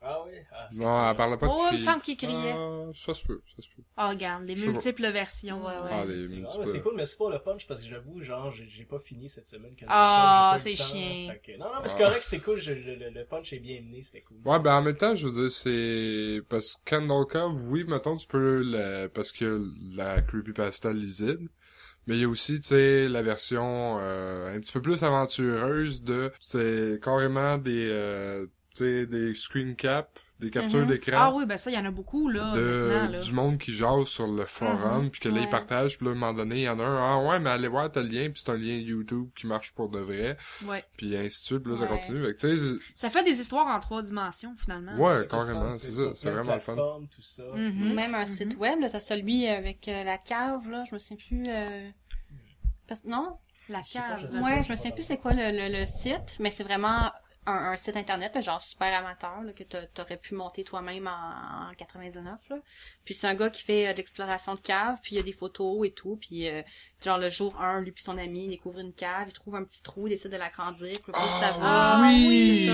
Ah oui? Ah, c'est Non, elle parlait pas de Oh, il me semble qu'il criait. Ah, ça se peut, ça se peut. Oh, regarde, les pas. multiples versions. Ouais, ouais. Ah, les C'est- ah, multiples- c'est cool, mais c'est pas le punch parce que j'avoue, genre, j'ai pas fini cette semaine. Ah, eu c'est chiant. que- Non, non, mais c'est Ah. correct, c'est cool, je- le, le- le punch est bien mené, c'était cool. Ouais, ben en même temps, je veux dire, c'est... Parce que Candle Cove, oui, mettons, tu peux... Le... Parce que la creepypasta lisible. Mais il y a aussi, tu sais, la version euh, un petit peu plus aventureuse de... C'est carrément des... Euh, tu sais, des screen caps, des captures Mhm. d'écran. Ah oui, ben ça, il y en a beaucoup, là, de là. du monde qui jase sur le forum puis que là Ouais. ils partagent puis là à un moment donné il y en a un ah ouais mais allez voir tel lien puis c'est un lien YouTube qui marche pour de vrai Ouais. puis ainsi de suite puis là ça continue fait que tu sais Ça fait des histoires en trois dimensions, finalement. Ouais, pas carrément, c'est ça, c'est vraiment le fun. plateformes, tout ça. Mhm. Même un Mhm. site web, là, t'as celui avec euh, la cave, là, je me souviens plus, euh... parce- non? La cave. Ouais, je me souviens plus c'est quoi le, le, le site, mais c'est vraiment un, site internet, genre super amateur, là, que t'aurais pu monter toi-même en, en, 99. Là. Puis c'est un gars qui fait euh, de l'exploration de cave, puis il y a des photos et tout, puis euh, genre le jour 1, lui puis son ami, il découvre une cave, il trouve un petit trou, il décide de l'agrandir, puis plus ça va. Ah, oui!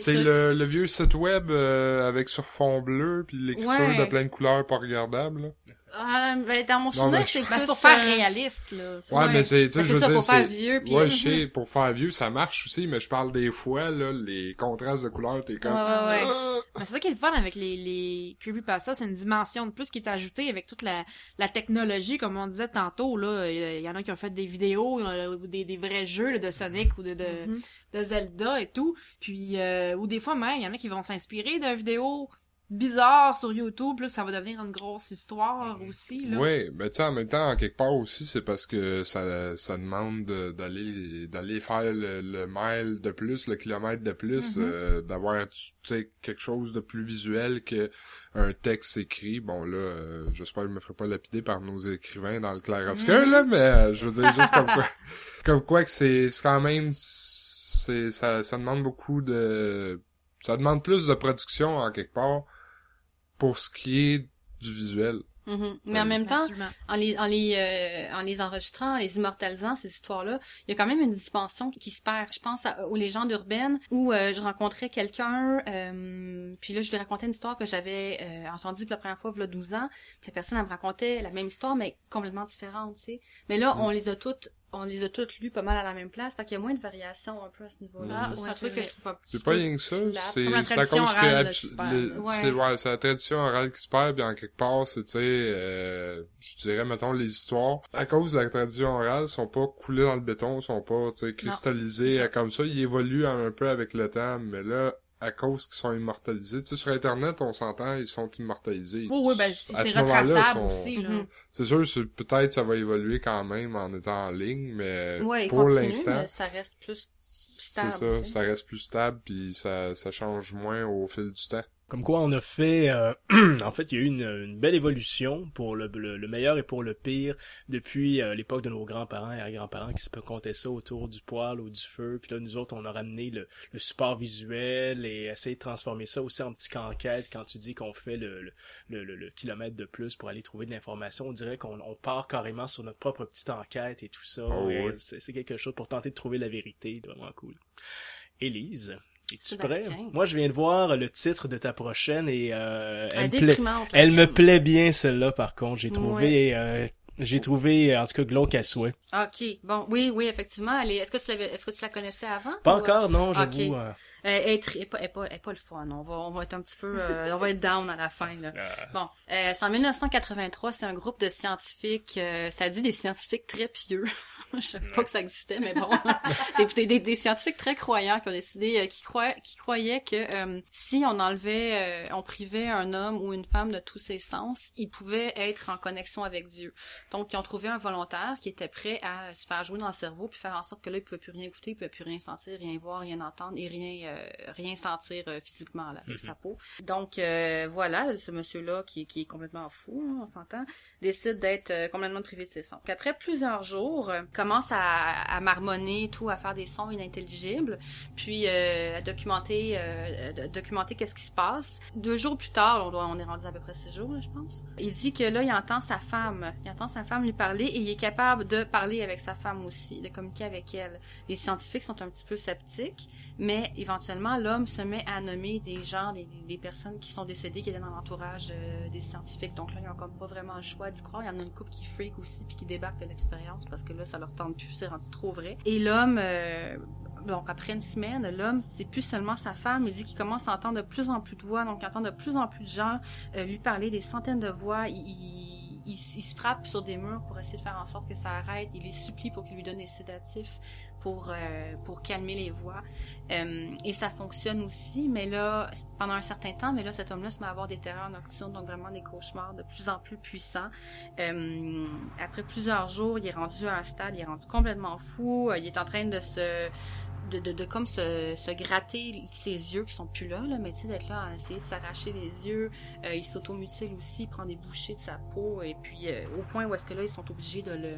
C'est le, le, vieux site web euh, avec sur fond bleu, puis l'écriture de plein de couleurs pas regardables. Euh, ben, dans mon souvenir, c'est plus... pour faire euh, réaliste, là. Ouais, mais c'est, tu sais, je ça, pour faire vieux, puis... Ouais, je sais, pour faire vieux, ça marche aussi, mais je parle des fois, là, les contrastes de couleurs, t'es comme... Ouais, ouais, ouais. mais c'est ça qui est le fun avec les, les creepypasta, c'est une dimension de plus qui est ajoutée avec toute la, la technologie, comme on disait tantôt, là. Il y en a qui ont fait des vidéos, des, des vrais jeux, là, de Sonic ou de, de, mm-hmm. de Zelda et tout. Puis, euh, ou des fois même, il y en a qui vont s'inspirer d'une vidéo bizarre sur YouTube, là, ça va devenir une grosse histoire aussi. Là. Oui, mais tu sais, en même temps, en quelque part aussi, c'est parce que ça, ça demande d'aller d'aller faire le, le, mile de plus, le kilomètre de plus, mm-hmm. euh, d'avoir tu sais quelque chose de plus visuel que un texte écrit. Bon là, euh, j'espère que je me ferai pas lapider par nos écrivains dans le clair-obscur, mm-hmm. là, mais euh, je veux dire juste comme quoi, comme quoi que c'est quand même, c'est ça, ça demande beaucoup de, ça demande plus de production en quelque part pour ce qui est du visuel. Mm-hmm. Mais en même temps, en les en les euh, en les enregistrant, en les immortalisant ces histoires-là, il y a quand même une dimension qui, se perd. Je pense aux légendes urbaines où euh, je rencontrais quelqu'un, euh, puis là je lui racontais une histoire que j'avais entendue pour la première fois il y a 12 ans, puis la personne elle me racontait la même histoire mais complètement différente, tu sais. Mais là mm. on les a toutes on les a toutes lues pas mal à la même place, fait qu'il y a moins de variations un peu à ce niveau-là. c'est un truc que je trouve un C'est pas rien que ça, c'est à cause que c'est ouais, c'est la tradition orale qui se perd, bien en quelque part, c'est tu sais euh, je dirais mettons les histoires à cause de la tradition orale sont pas coulées dans le béton, sont pas tu sais cristallisées comme ça, ils évoluent un peu avec le temps, mais là à cause qu'ils sont immortalisés. Tu sais, sur Internet, on s'entend, ils sont immortalisés. Oui, oui, ben, c'est retraçable aussi, là. C'est sûr, peut-être ça va évoluer quand même en étant en ligne, mais pour l'instant... ça reste plus stable. C'est ça, ça reste plus stable, puis ça, ça change moins au fil du temps. Comme quoi on a fait, euh, en fait, il y a eu une, belle évolution pour le, le, meilleur et pour le pire depuis euh, l'époque de nos grands-parents et grands-parents qui se comptaient ça autour du poêle ou du feu. Puis là, nous autres, on a ramené le, support visuel et essayé de transformer ça aussi en petit enquête. Quand tu dis qu'on fait le, le, kilomètre de plus pour aller trouver de l'information, on dirait qu'on on part carrément sur notre propre petite enquête et tout ça. Oh, c'est quelque chose pour tenter de trouver la vérité, vraiment cool. Élise, es-tu prêt? Moi, je viens de voir le titre de ta prochaine et euh, elle, me plaît, elle me plaît bien celle-là. Par contre, j'ai trouvé, euh, j'ai trouvé en tout cas glauque à souhait. Ok, bon, oui, oui, effectivement. Est-ce que tu l'avais, est-ce que tu la connaissais avant? Pas encore, non, j'avoue. Euh... Elle, est, pas, est, pas, est pas le fun. On va, on va être un petit peu, euh, on va être down à la fin. Là. Ah. Bon, euh, c'est en 1983. C'est un groupe de scientifiques. ça dit des scientifiques très pieux. je savais pas que ça existait, mais bon. des, des, des, scientifiques très croyants qui ont décidé, euh, qui, croyaient, qui croyaient que euh, si on enlevait, euh, on privait un homme ou une femme de tous ses sens, il pouvait être en connexion avec Dieu. Donc, ils ont trouvé un volontaire qui était prêt à se faire jouer dans le cerveau puis faire en sorte que là, il pouvait plus rien écouter, il pouvait plus rien sentir, rien voir, rien entendre et rien, rien sentir physiquement là, avec sa peau. Donc, voilà, ce monsieur-là qui, qui est complètement fou, hein, on s'entend, décide d'être complètement privé de ses sens. Puis après plusieurs jours, commence à, à marmonner tout, à faire des sons inintelligibles, puis euh, à documenter, euh, documenter qu'est-ce qui se passe. Deux jours plus tard, on, doit, on est rendu à peu près six jours, je pense. Il dit que là, il entend sa femme, il entend sa femme lui parler et il est capable de parler avec sa femme aussi, de communiquer avec elle. Les scientifiques sont un petit peu sceptiques, mais l'homme se met à nommer des gens, des, personnes qui sont décédées, qui étaient dans l'entourage euh, des scientifiques. Donc là, ils ont comme pas vraiment le choix d'y croire. Il y en a une couple qui freak aussi, puis qui débarque de l'expérience parce que là, ça leur tente plus, c'est rendu trop vrai. Et l'homme, euh, donc après une semaine, l'homme, c'est plus seulement sa femme, il dit qu'il commence à entendre de plus en plus de voix, donc il entend de plus en plus de gens euh, lui parler des centaines de voix. Il, il, se frappe sur des murs pour essayer de faire en sorte que ça arrête. Il les supplie pour qu'il lui donne des sédatifs pour euh, pour calmer les voix. Euh, et ça fonctionne aussi, mais là pendant un certain temps, mais là cet homme-là se met à avoir des terreurs nocturnes, donc vraiment des cauchemars de plus en plus puissants. Euh, après plusieurs jours, il est rendu à un stade, il est rendu complètement fou. Il est en train de se de, de, de comme se, se gratter ses yeux qui sont plus là, là mais tu sais, d'être là à essayer de s'arracher les yeux. Euh, il s'automutile aussi, il prend des bouchées de sa peau, et puis euh, au point où est-ce que là, ils sont obligés de le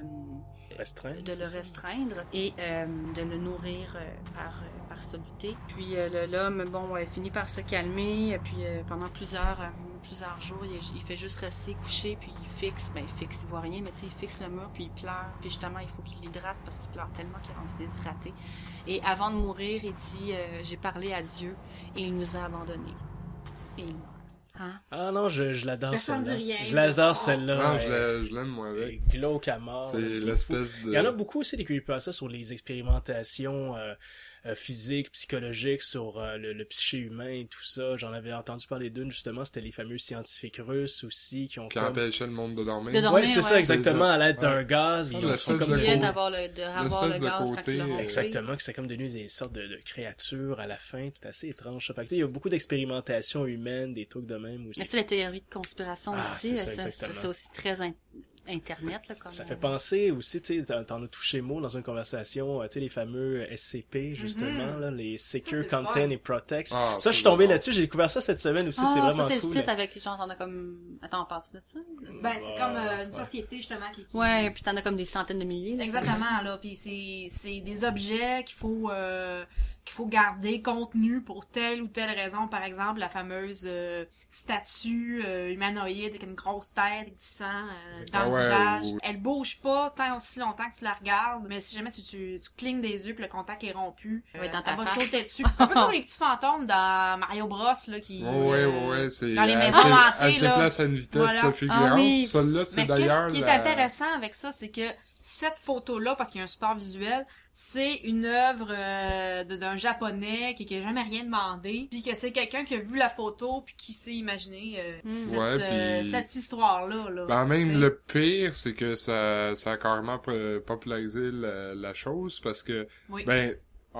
restreindre, de le restreindre et euh, de le nourrir par, par soluté. Puis l'homme, bon, finit par se calmer, puis pendant plusieurs plusieurs jours, il, il, fait juste rester couché, puis il fixe, ben il fixe, il voit rien, mais tu sais, il fixe le mur, puis il pleure, puis justement, il faut qu'il l'hydrate parce qu'il pleure tellement qu'il rend déshydraté. Et avant de mourir, il dit, j'ai parlé à Dieu et il nous a abandonnés. Et il meurt. Hein? Ah non, je, je l'adore celle-là. Je l'adore celle-là. Non, je l'aime moi avec. Glauque à mort. C'est l'espèce de... Il y en a beaucoup aussi des creepypastas sur les expérimentations euh, euh, physique, psychologique sur euh, le, le, psyché humain et tout ça. J'en avais entendu parler d'une justement, c'était les fameux scientifiques russes aussi qui ont qui empêchaient le monde de dormir. De dormir ouais, c'est ça exactement à l'aide d'un gaz. Ils sont comme d'avoir le, de avoir le gaz côté, Exactement, que c'est comme devenu des sortes de, de créatures à la fin. C'est assez étrange. Fait que, il y a beaucoup d'expérimentations humaines, des trucs de même. Aussi. Mais c'est la théorie de conspiration ah, aussi. C'est aussi très Internet. Là, comme ça fait penser aussi, tu sais, t'en as touché mot dans une conversation, euh, tu sais, les fameux SCP, justement, mm-hmm. là, les Secure Content et Protect. Ah, ça, je suis tombé là-dessus, j'ai découvert ça cette semaine aussi, c'est ah, vraiment cool. c'est le site avec, genre, t'en as comme, attends, on parle de ça? Ben, c'est comme euh, une société, justement, qui... Ouais, puis t'en as comme des centaines de milliers. Là, Exactement, là, puis c'est, c'est des objets qu'il faut, euh, qu'il faut garder contenus pour telle ou telle raison. Par exemple, la fameuse euh, statue euh, humanoïde avec une grosse tête avec du sang euh, dans le ah visage. Elle bouge pas tant aussi longtemps que tu la regardes. Mais si jamais tu, tu, tu clignes des yeux puis le contact est rompu, ouais, dans ta elle va te dessus. Un peu comme les petits fantômes dans Mario Bros là qui. ouais, ouais, ouais, c'est. Dans les maisons hantées Elle se déplace à une vitesse voilà. figurante. Ah, oui. Celle-là, c'est d'ailleurs. Ce qui est intéressant avec ça, c'est que cette photo-là, parce qu'il y a un support visuel, c'est une œuvre euh, d'un japonais qui, n'a jamais rien demandé, puis que c'est quelqu'un qui a vu la photo puis qui s'est imaginé euh, hmm. cette, euh, cette histoire-là. Là, ben, même le pire, c'est que ça, ça a carrément popularisé la, la chose parce que ben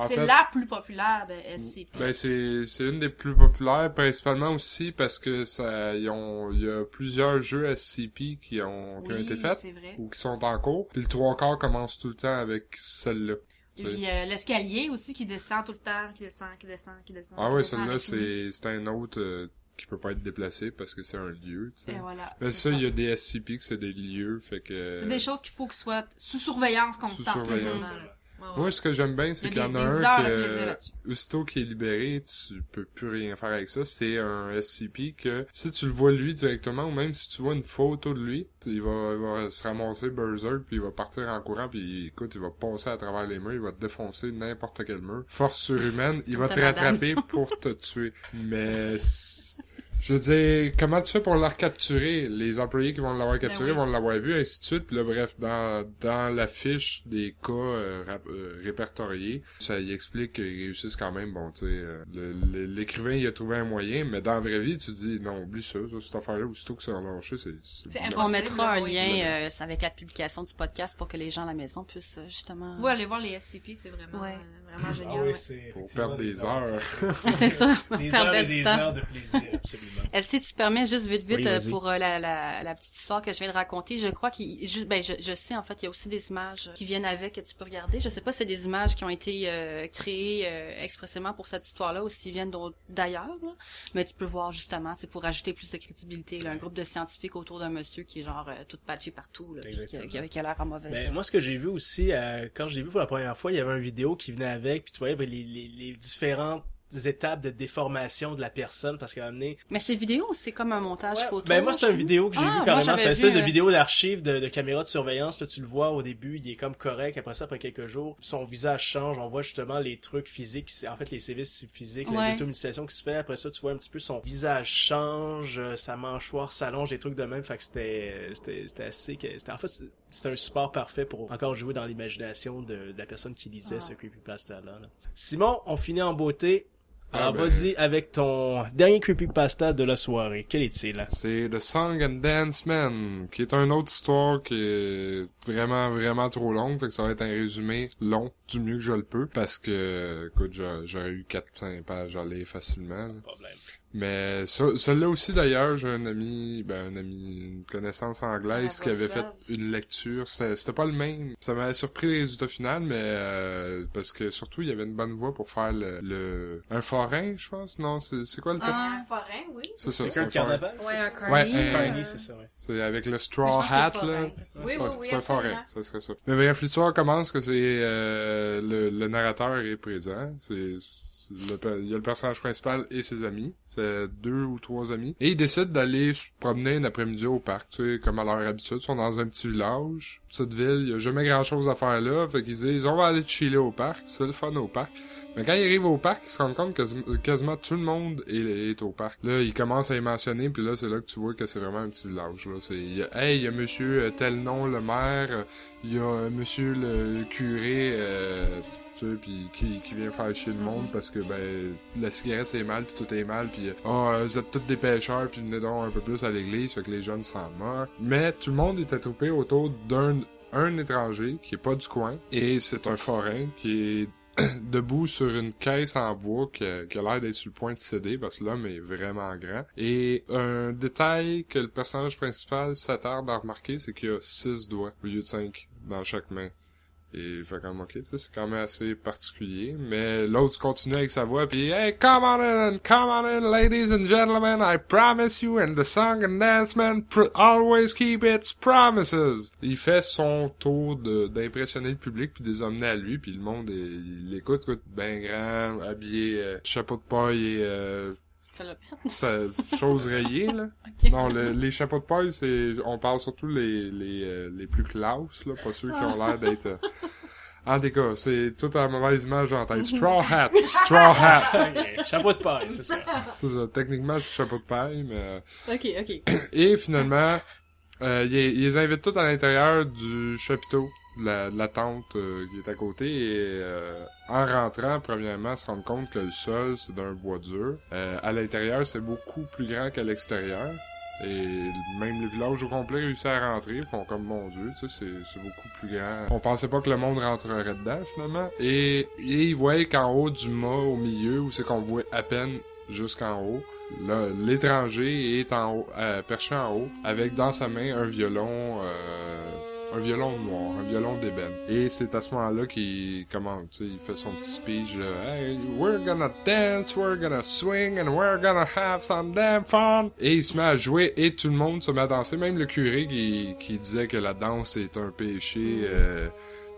c'est la plus populaire de SCP. Ben c'est c'est une des plus populaires principalement aussi parce que ça ils ont il y a plusieurs jeux SCP qui ont qui ont été faits ou qui sont en cours. Puis le trois quarts commence tout le temps avec celle-là. Et puis euh, l'escalier aussi qui descend tout le temps, qui descend, qui descend, qui descend. Ah ouais, celle-là c'est c'est un autre euh, qui peut pas être déplacé parce que c'est un lieu, tu sais. voilà, Mais ça, il y a des SCP que c'est des lieux, fait que... C'est des choses qu'il faut qu'ils soient sous surveillance constante. Sous surveillance. Moi, ce que j'aime bien, c'est qu'il y en a un que, aussitôt qui est libéré, tu peux plus rien faire avec ça. C'est un SCP que, si tu le vois lui directement, ou même si tu vois une photo de lui, il va, il va se ramasser berserk, puis il va partir en courant, puis écoute, il va passer à travers les murs, il va te défoncer n'importe quel mur. Force surhumaine, il va te rattraper pour te tuer. Mais je veux dire, comment tu fais pour la recapturer? Les employés qui vont l'avoir ben capturé vont l'avoir vu, ainsi de suite. Puis là, bref, dans, dans la fiche des cas euh, euh, répertoriés, ça y explique qu'ils réussissent quand même. Bon, tu sais, euh, l'écrivain, il a trouvé un moyen, mais dans la vraie vie, tu dis, non, oublie ça, ça cette affaire-là, aussitôt que ça a lâché, c'est... On mettra un lien avec la publication du podcast pour que les gens à la maison puissent justement... Oui, aller voir les SCP, c'est vraiment, vraiment ah génial. Ah pour perdre des heures. c'est ça, des heures et des heures de plaisir, absolument. Si tu permets juste vite vite euh, pour euh, la, la, la, petite histoire que je viens de raconter, je crois qu'il ben je, je sais en fait il y a aussi des images qui viennent avec que tu peux regarder. Je sais pas si c'est des images qui ont été euh, créées expressément pour cette histoire-là ou s'ils viennent d'ailleurs, mais tu peux voir justement, c'est pour ajouter plus de crédibilité, là, un groupe de scientifiques autour d'un monsieur qui est genre tout patché partout, là, qui, qui, a l'air en mauvaise. Ben, moi ce que j'ai vu aussi quand j'ai vu pour la première fois, il y avait une vidéo qui venait avec, puis tu voyais les, les, les différentes étapes de déformation de la personne parce qu'à amené mais c'est vidéo c'est comme un montage photo ben moi c'est une vidéo que j'ai ah, vu carrément. c'est une espèce de euh, vidéo d'archive de, de, caméra de surveillance. Là tu le vois au début il est comme correct. Après ça après quelques jours son visage change. On voit justement les trucs physiques en fait les sévices physiques ouais. l'automutilation qui se fait. Après ça tu vois un petit peu son visage change euh, sa mâchoire s'allonge des trucs de même. Fait que c'était c'était c'était assez c'était en fait c'était un support parfait pour encore jouer dans l'imagination de, la personne qui lisait ah. ce creepypasta là, là Simon on finit en beauté alors, ah, ben. vas-y avec ton dernier creepypasta de la soirée. Quel est-il? C'est The Song and Dance Man, qui est une autre histoire qui est vraiment, vraiment trop longue. Fait que ça va être un résumé long, du mieux que je le peux, parce que, écoute, j'aurais eu 4-5 pages à lire facilement. problème. Mais celle-là aussi d'ailleurs, j'ai un ami, ben un ami, une connaissance anglaise qui avait fait une lecture. C'était pas le même. Ça m'avait surpris les résultats finaux, mais euh, parce que surtout il y avait une bonne voix pour faire le, un forain, je pense. Non, c'est quoi le terme? Un forain, oui. C'est ça. C'est un carnaval. Ouais, un carny. Ouais, un carny, c'est ça. Ouais. C'est avec le straw hat là. Oui, oui, oui. C'est un forain, ça serait ça. Mais bref, l'histoire commence que c'est euh, le, le narrateur est présent. C'est il y a le personnage principal et ses amis. C'est deux ou trois amis. Et ils décident d'aller se promener un après-midi au parc, tu sais, comme à leur habitude. Ils sont dans un petit village. Cette ville, il y a jamais grand chose à faire là. Fait qu'ils disent, on va aller chiller au parc. C'est le fun au parc. Mais quand ils arrivent au parc, ils se rendent compte que quasiment tout le monde est, au parc. Là, ils commencent à y mentionner, puis là, c'est là que tu vois que c'est vraiment un petit village. Là, c'est, hey, il y a monsieur euh, tel nom, le maire, il y a euh, monsieur le curé, euh, tu sais, puis qui, qui vient faire chier le monde mm-hmm. parce que ben la cigarette c'est mal, puis tout est mal, puis oh, vous êtes tous des pêcheurs, puis venez donc un peu plus à l'église, fait que les jeunes s'en meurent. Mais tout le monde est attroupé autour d'un un étranger qui est pas du coin et c'est un forain qui est debout sur une caisse en bois qui a, l'air d'être sur le point de céder parce que l'homme est vraiment grand. Et un détail que le personnage principal s'attarde à remarquer, c'est qu'il y a six doigts au lieu de cinq dans chaque main. Fait comme, ok, c'est quand même assez particulier. Mais l'autre continue avec sa voix, puis Hey, come on in, come on in, ladies and gentlemen, I promise you, and the song and dance man always keep its promises. Il fait son tour d'impressionner le public, puis des emmener à lui, puis le monde, il l'écoute, écoute, ben grand, habillé, euh, chapeau de paille et... Euh, ça, chose rayée, là. Non, les chapeaux de paille, c'est, on parle surtout les, les, euh, les plus classes, là, pas ceux qui ont l'air d'être, euh... En tout cas, c'est toute la mauvaise image en tête. Straw hat! Straw hat! chapeau de paille, c'est ça. C'est ça. Techniquement, c'est chapeau de paille, mais... Euh, ok, ok. Et finalement, euh, ils, invitent tous à l'intérieur du chapiteau la, la tente euh, qui est à côté et euh, en rentrant, premièrement, se rendre compte que le sol, c'est d'un bois dur. Euh, à l'intérieur, c'est beaucoup plus grand qu'à l'extérieur. Et même le village au complet réussit à rentrer, ils font comme mon dieu, tu sais, c'est beaucoup plus grand. On pensait pas que le monde rentrerait dedans finalement. Et, et ils voyaient qu'en haut du mât, au milieu, où c'est qu'on voit à peine jusqu'en haut, l'étranger est en haut, perché en haut, avec dans sa main un violon un violon noir, un violon d'ébène. Et c'est à ce moment-là qu'il comment, tu sais, il fait son petit speech là, hey, we're gonna dance, we're gonna swing, and we're gonna have some damn fun. Et il se met à jouer et tout le monde se met à danser, même le curé qui, qui disait que la danse est un péché. Euh,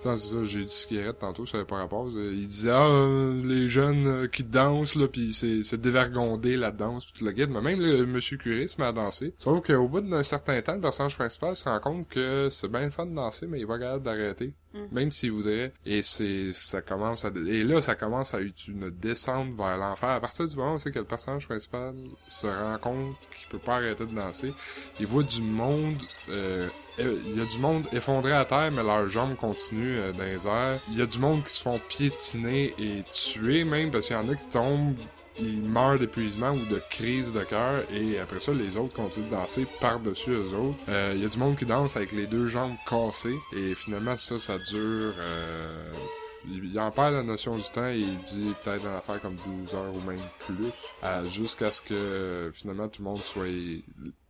ça, j'ai dit cigarette tantôt, ça avait pas rapport. Il disait, ah, les jeunes euh, qui dansent, là, pis c'est, dévergondé, la danse, pis tout le guide. Mais même le monsieur curé se met à danser. Sauf qu'au bout d'un certain temps, le personnage principal se rend compte que c'est bien le fun de danser, mais il va capable d'arrêter. Mm. Même s'il voudrait. Et c'est, ça commence à, et là, ça commence à être une descente vers l'enfer. À partir du moment où c'est que le personnage principal se rend compte qu'il peut pas arrêter de danser, il voit du monde, euh, euh, il y a du monde effondré à terre, mais leurs jambes continuent euh, dans les airs. Il y a du monde qui se font piétiner et tuer même, parce qu'il y en a qui tombent, ils meurent d'épuisement ou de crise de cœur, et après ça, les autres continuent de danser par-dessus eux autres. Euh, il y a du monde qui danse avec les deux jambes cassées, et finalement, ça, ça dure... il, en perd la notion du temps et il dit peut-être dans affaire comme 12 heures ou même plus, jusqu'à ce que finalement tout le monde soit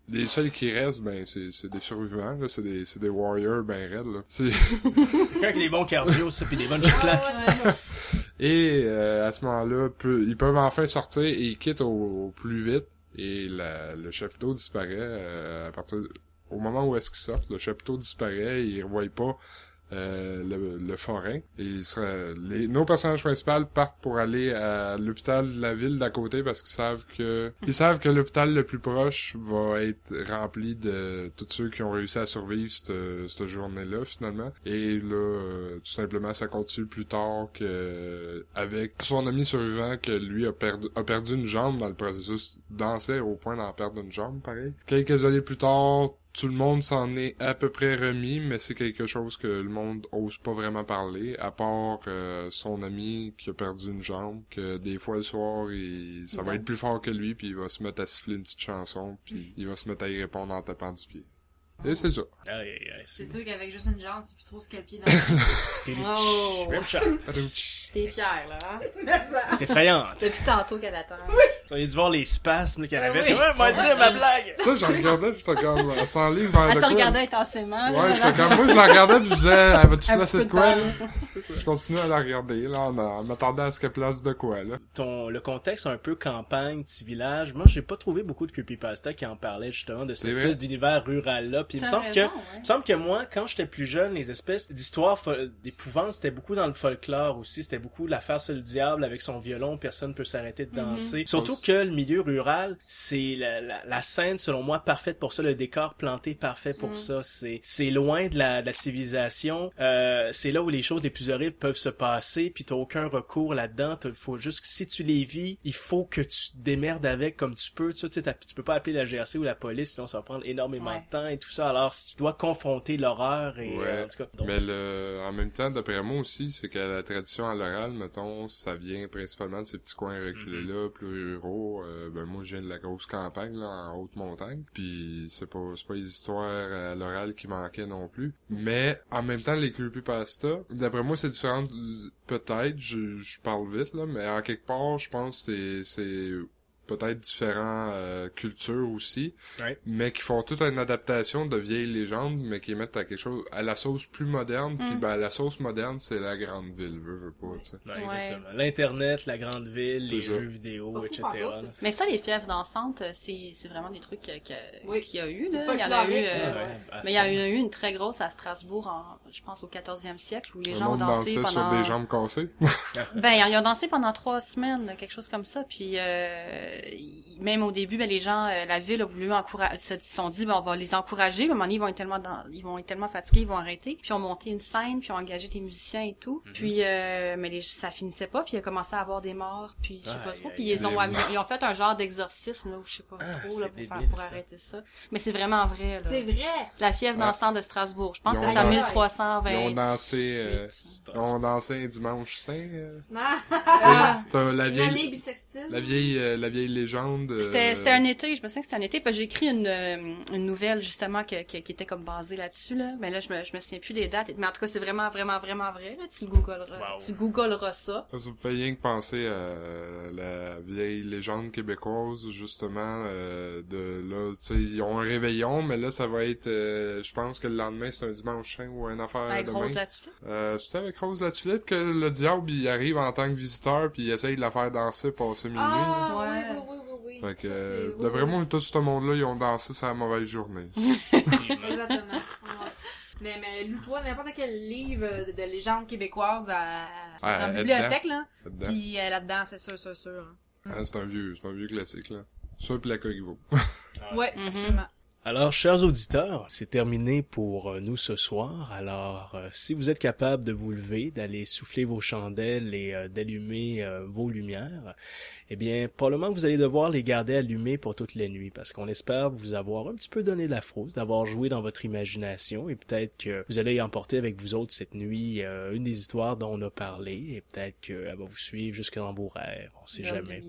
les seuls qui restent, ben, c'est, des survivants, là. C'est des, c'est des warriors ben raides, là. C'est... Avec des bons cardio, ça, pis des bonnes claques. et, euh, à ce moment-là, ils peuvent enfin sortir et ils quittent au, plus vite. Et la, le chapiteau disparaît, euh, à partir, au moment où est-ce qu'ils sortent, le chapiteau disparaît, ils ne revoient pas euh, le, le, forain. Et les, nos personnages principaux partent pour aller à l'hôpital de la ville d'à côté parce qu'ils savent que ils savent que l'hôpital le plus proche va être rempli de tous ceux qui ont réussi à survivre cette, cette journée-là finalement. Et là, euh, tout simplement, ça continue plus tard que avec son ami survivant que lui a perdu a perdu une jambe dans le processus, dansait au point d'en perdre une jambe, pareil. Quelques années plus tard, tout le monde s'en est à peu près remis, mais c'est quelque chose que le monde ose pas vraiment parler, à part euh, son ami qui a perdu une jambe, que des fois le soir, il, ça va être plus fort que lui, puis il va se mettre à siffler une petite chanson, puis il va se mettre à y répondre en tapant du pied. Et c'est ça. C'est sûr qu'avec juste une jambe, c'est plus trop ce qu'elle pied dans oh. T'es fier, là. Hein? T'es effrayante. Depuis tantôt qu'elle attend. Tu as dû voir les spasmes qu'il y avait. C'est vrai, moi, dire ma blague! Ça, j'en regardais, j'étais comme, sans livre vers Elle de te regardait intensément. Ouais, j'étais comme, moi, je la regardais pis je disais, elle va-tu placer de quoi, là? Je continuais à la regarder, là, en, en m'attendant à ce qu'elle place de quoi, là. Ton, le contexte un peu campagne, petit village. Moi, j'ai pas trouvé beaucoup de creepypasta qui en parlaient justement de cette espèce d'univers rural-là. Puis il me semble que, il me semble que moi, quand j'étais plus jeune, les espèces d'histoires d'épouvante, c'était beaucoup dans le folklore aussi. C'était beaucoup l'affaire sur le diable avec son violon, personne peut s'arrêter de danser. Surtout que le milieu rural, c'est la, la, la scène, selon moi, parfaite pour ça. Le décor planté parfait pour ça. C'est, c'est loin de la, de la civilisation. Euh, c'est là où les choses les plus horribles peuvent se passer. Puis t'as aucun recours là-dedans. Il faut juste que si tu les vis, il faut que tu te démerdes avec comme tu peux. Tu sais, tu peux pas appeler la GRC ou la police, sinon ça va prendre énormément Ouais. de temps et tout ça. Alors, si tu dois confronter l'horreur et Ouais. euh, en tout cas, donc, Mais le, en même temps, d'après moi aussi, c'est que la tradition à l'oral, mettons, ça vient principalement de ces petits coins reculés-là, plus ruraux. Euh, ben, moi, je viens de la grosse campagne, là, en haute montagne. Puis c'est pas, c'est pas les histoires à l'oral qui manquaient non plus. Mais, en même temps, les creepypasta, d'après moi, c'est différent, peut-être, je, je parle vite, là, mais en quelque part, je pense que c'est, c'est peut-être différents euh, cultures aussi, Ouais. mais qui font toute une adaptation de vieilles légendes, mais qui mettent à quelque chose à la sauce plus moderne. Puis Mm. ben la sauce moderne, c'est la grande ville, veux, veux pas, Ouais. exactement. L'internet, la grande ville, les ça. jeux vidéo, etc. là. Mais ça, les fièvres dansantes, euh, c'est, c'est vraiment des trucs Oui. qu'il y a eu, là. Il y en a eu, euh, Ah ouais, à mais il y a eu une très grosse à Strasbourg en, je pense, au 14e siècle, où les Le gens ont dansé pendant... sur des jambes cassées. Ben, ils ont dansé pendant trois semaines, là, quelque chose comme ça. Puis euh, même au début, ben, les gens, euh, la ville a voulu encourager, se se sont dit, ben, on va les encourager. Mais à un moment donné, ils vont être tellement, dans- ils vont être tellement fatigués, ils vont arrêter. Puis ils ont monté une scène, puis ils ont engagé des musiciens et tout. Mhm. Puis euh, mais les, ça finissait pas. Puis il a commencé à avoir des morts. Puis je sais pas trop. Puis ils ont, amené- ils ont fait un genre d'exorcisme là, ou je sais pas Ah, trop là, c'est pour, faire, pour ça. arrêter ça. Mais c'est vraiment vrai. Là. C'est vrai! La fièvre Ouais. dansante de Strasbourg. Je pense Ils que c'est en Ouais. 1320. Ils ont dansé, euh, ont dansé un dimanche saint. euh. Ah! La vieille, bissextile. la vieille, euh, la vieille euh, C'était, c'était un été, je me souviens que c'était un été, parce que j'ai écrit une, euh, une nouvelle justement que, que- qui était comme basée là-dessus là. Mais là je me je me souviens plus des dates, mais en tout cas c'est vraiment vraiment vraiment vrai là. Tu le googleras, Wow. tu googleras ça. Ça me fait rien que penser à la vieille légende québécoise, justement, euh, de là, tu sais, ils ont un réveillon, mais là, ça va être, euh, je pense que le lendemain, c'est un dimanche saint ou une affaire Avec demain. Rose là-dessus. Euh, c'était avec Rose la Tulipe que le diable, il arrive en tant que visiteur, puis il essaye de la faire danser, passer minuit. Ah, Ouais. Fait que, euh, d'après moi, tout ce monde-là, ils ont dansé la mauvaise journée. Exactement. Ouais. Mais, mais lis-toi n'importe quel livre de, de légende québécoise à, Ah, dans la bibliothèque, là. Puis euh, là-dedans, c'est sûr, c'est sûr. Ah, c'est un vieux, c'est un vieux classique, là. Ça, puis la Corriveau. Ouais, absolument. Alors, chers auditeurs, c'est terminé pour euh, nous ce soir. Alors, euh, si vous êtes capable de vous lever, d'aller souffler vos chandelles et euh, d'allumer euh, vos lumières, eh bien, probablement que vous allez devoir les garder allumées pour toute la nuit, parce qu'on espère vous avoir un petit peu donné la frousse, d'avoir joué dans votre imagination, et peut-être que vous allez emporter avec vous autres cette nuit une des histoires dont on a parlé, et peut-être qu'elle va vous suivre jusque dans vos rêves, on sait jamais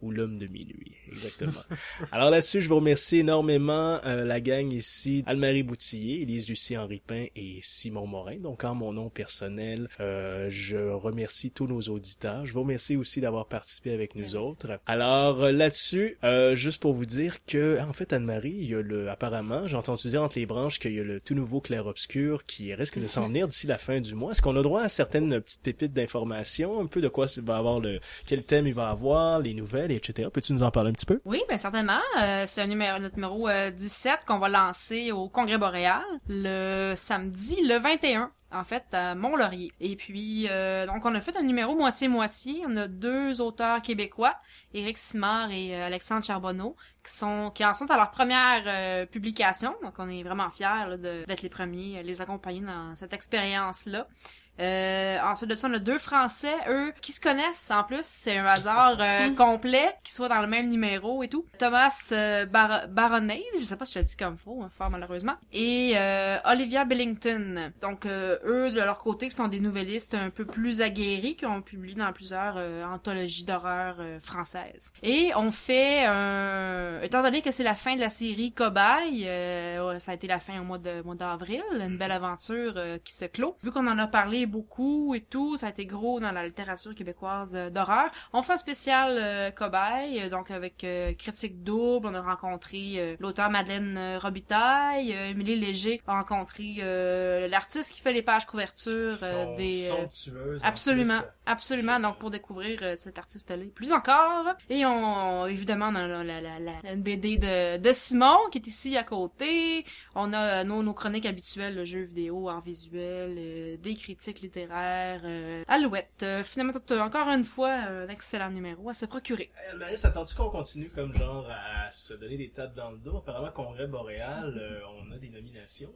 ou l'homme de minuit, exactement. Alors là-dessus, je vous remercie énormément euh, la gang ici, Almarie Boutillier, Élise Lucie Henripin et Simon Morin. Donc en mon nom personnel, euh, je remercie tous nos auditeurs. Je vous remercie aussi d'avoir participé avec nous autres. Alors euh, là-dessus, euh, juste pour vous dire que en fait Anne-Marie, il y a le apparemment, j'ai entendu dire entre les branches qu'il y a le tout nouveau clair obscur qui risque de s'en venir d'ici la fin du mois. Est-ce qu'on a droit à certaines petites pépites d'informations, un peu de quoi il va avoir le quel thème il va avoir, les nouvelles, etc. Peux-tu nous en parler un petit peu? Oui, ben certainement. Euh, c'est un numéro, euh, notre numéro 17 qu'on va lancer au Congrès boréal le samedi le 21 en fait à Mont-Laurier. Et puis euh, donc on a fait un numéro moitié-moitié, on a deux auteurs québécois, Éric Simard et euh, Alexandre Charbonneau qui sont qui en sont à leur première euh, publication. Donc on est vraiment fiers d'être les premiers les accompagner dans cette expérience là. Euh, ensuite de ça, on a deux Français, eux, qui se connaissent en plus. C'est un hasard euh, complet, qui soient dans le même numéro et tout. Thomas euh, Bar je sais pas si je le dis comme faux, hein, fort malheureusement. Et euh, Olivia Billington. Donc, euh, eux, de leur côté, qui sont des nouvellistes un peu plus aguerris, qui ont publié dans plusieurs euh, anthologies d'horreur euh, françaises. Et on fait un... Étant donné que c'est la fin de la série Cobaye, euh, ça a été la fin au mois de mois d'avril, une belle aventure euh, qui se clôt. Vu qu'on en a parlé beaucoup et tout. Ça a été gros dans la littérature québécoise d'horreur. On fait un spécial cobaye, donc avec critique double. On a rencontré l'auteur Madeleine Robitaille. Émilie Léger a rencontré l'artiste qui fait les pages couverture des... absolument, absolument. Donc pour découvrir cet artiste-là plus encore. Et on, évidemment, dans la, la, la, la BD de, de Simon qui est ici à côté. On a nos, nos chroniques habituelles, le jeu vidéo, en visuel, euh, des critiques littéraires, euh, Alouette. Euh, finalement, encore une fois, un excellent numéro à se procurer. Hey, Marie, attends-tu qu'on continue comme genre à se donner des tapes dans le dos? Apparemment, Congrès Boréal, on a des nominations.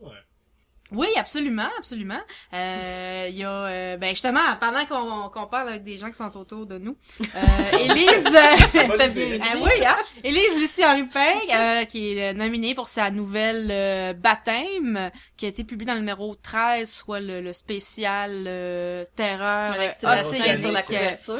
Oui, absolument, absolument. Euh, il y a, euh, ben justement, pendant qu'on qu'on parle avec des gens qui sont autour de nous, euh, Élise, ah oui, hein? Élise Lucie Henri euh, qui est nominée pour sa nouvelle euh, baptême, qui a été publiée dans le numéro 13, soit le, le spécial terreur avec Sébastien sur la couverture.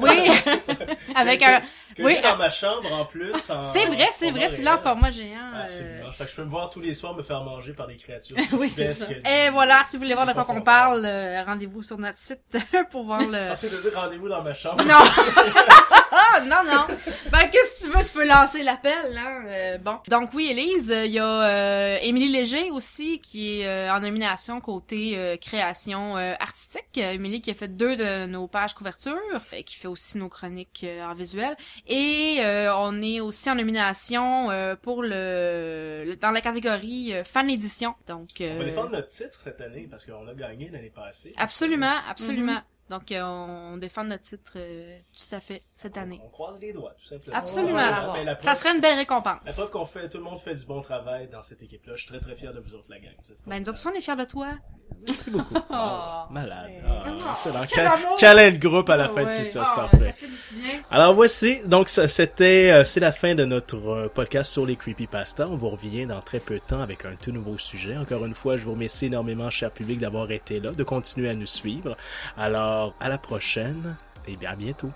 oui, avec un, que oui, dans ma chambre en plus. C'est vrai, c'est vrai, tu l'as en format géant. Absolument. Fait que je peux me voir tous les soirs me faire manger par des créatures. oui, c'est ça. Et voilà, si vous voulez voir de quoi qu'on parle, euh, rendez-vous sur notre site pour voir le... Pensez de dire rendez-vous dans ma chambre. Non! non, non. Ben, qu'est-ce que tu veux? Tu peux lancer l'appel, là. Euh, bon. Donc oui, Élise, il y a euh, Émilie Léger aussi, qui est en nomination côté création artistique. Émilie qui a fait deux de nos pages couverture, et qui fait aussi nos chroniques en visuel. Et on est aussi en nomination pour le, dans la catégorie fan édition. Donc défendre notre titre cette année parce qu'on a gagné l'année passée. Absolument, absolument. Mm-hmm. Donc, euh, on défend notre titre euh, tout à fait cette année. On croise les doigts, tout simplement. Absolument. ça serait une belle récompense. La preuve qu'on fait, tout le monde fait du bon travail dans cette équipe-là. Je suis très très fier de vous autres, la gang. Ben, nous autres, on est fiers de toi. Merci beaucoup. Oh. malade. Oh, excellent. Quel, de groupe à la fin de tout ça, c'est oh, parfait. Alors voici, donc c'était euh, c'est la fin de notre euh, podcast sur les creepypasta. On vous revient dans très peu de temps avec un tout nouveau sujet. Encore une fois, je vous remercie énormément, cher public, d'avoir été là, de continuer à nous suivre. Alors, à la prochaine et bien à bientôt.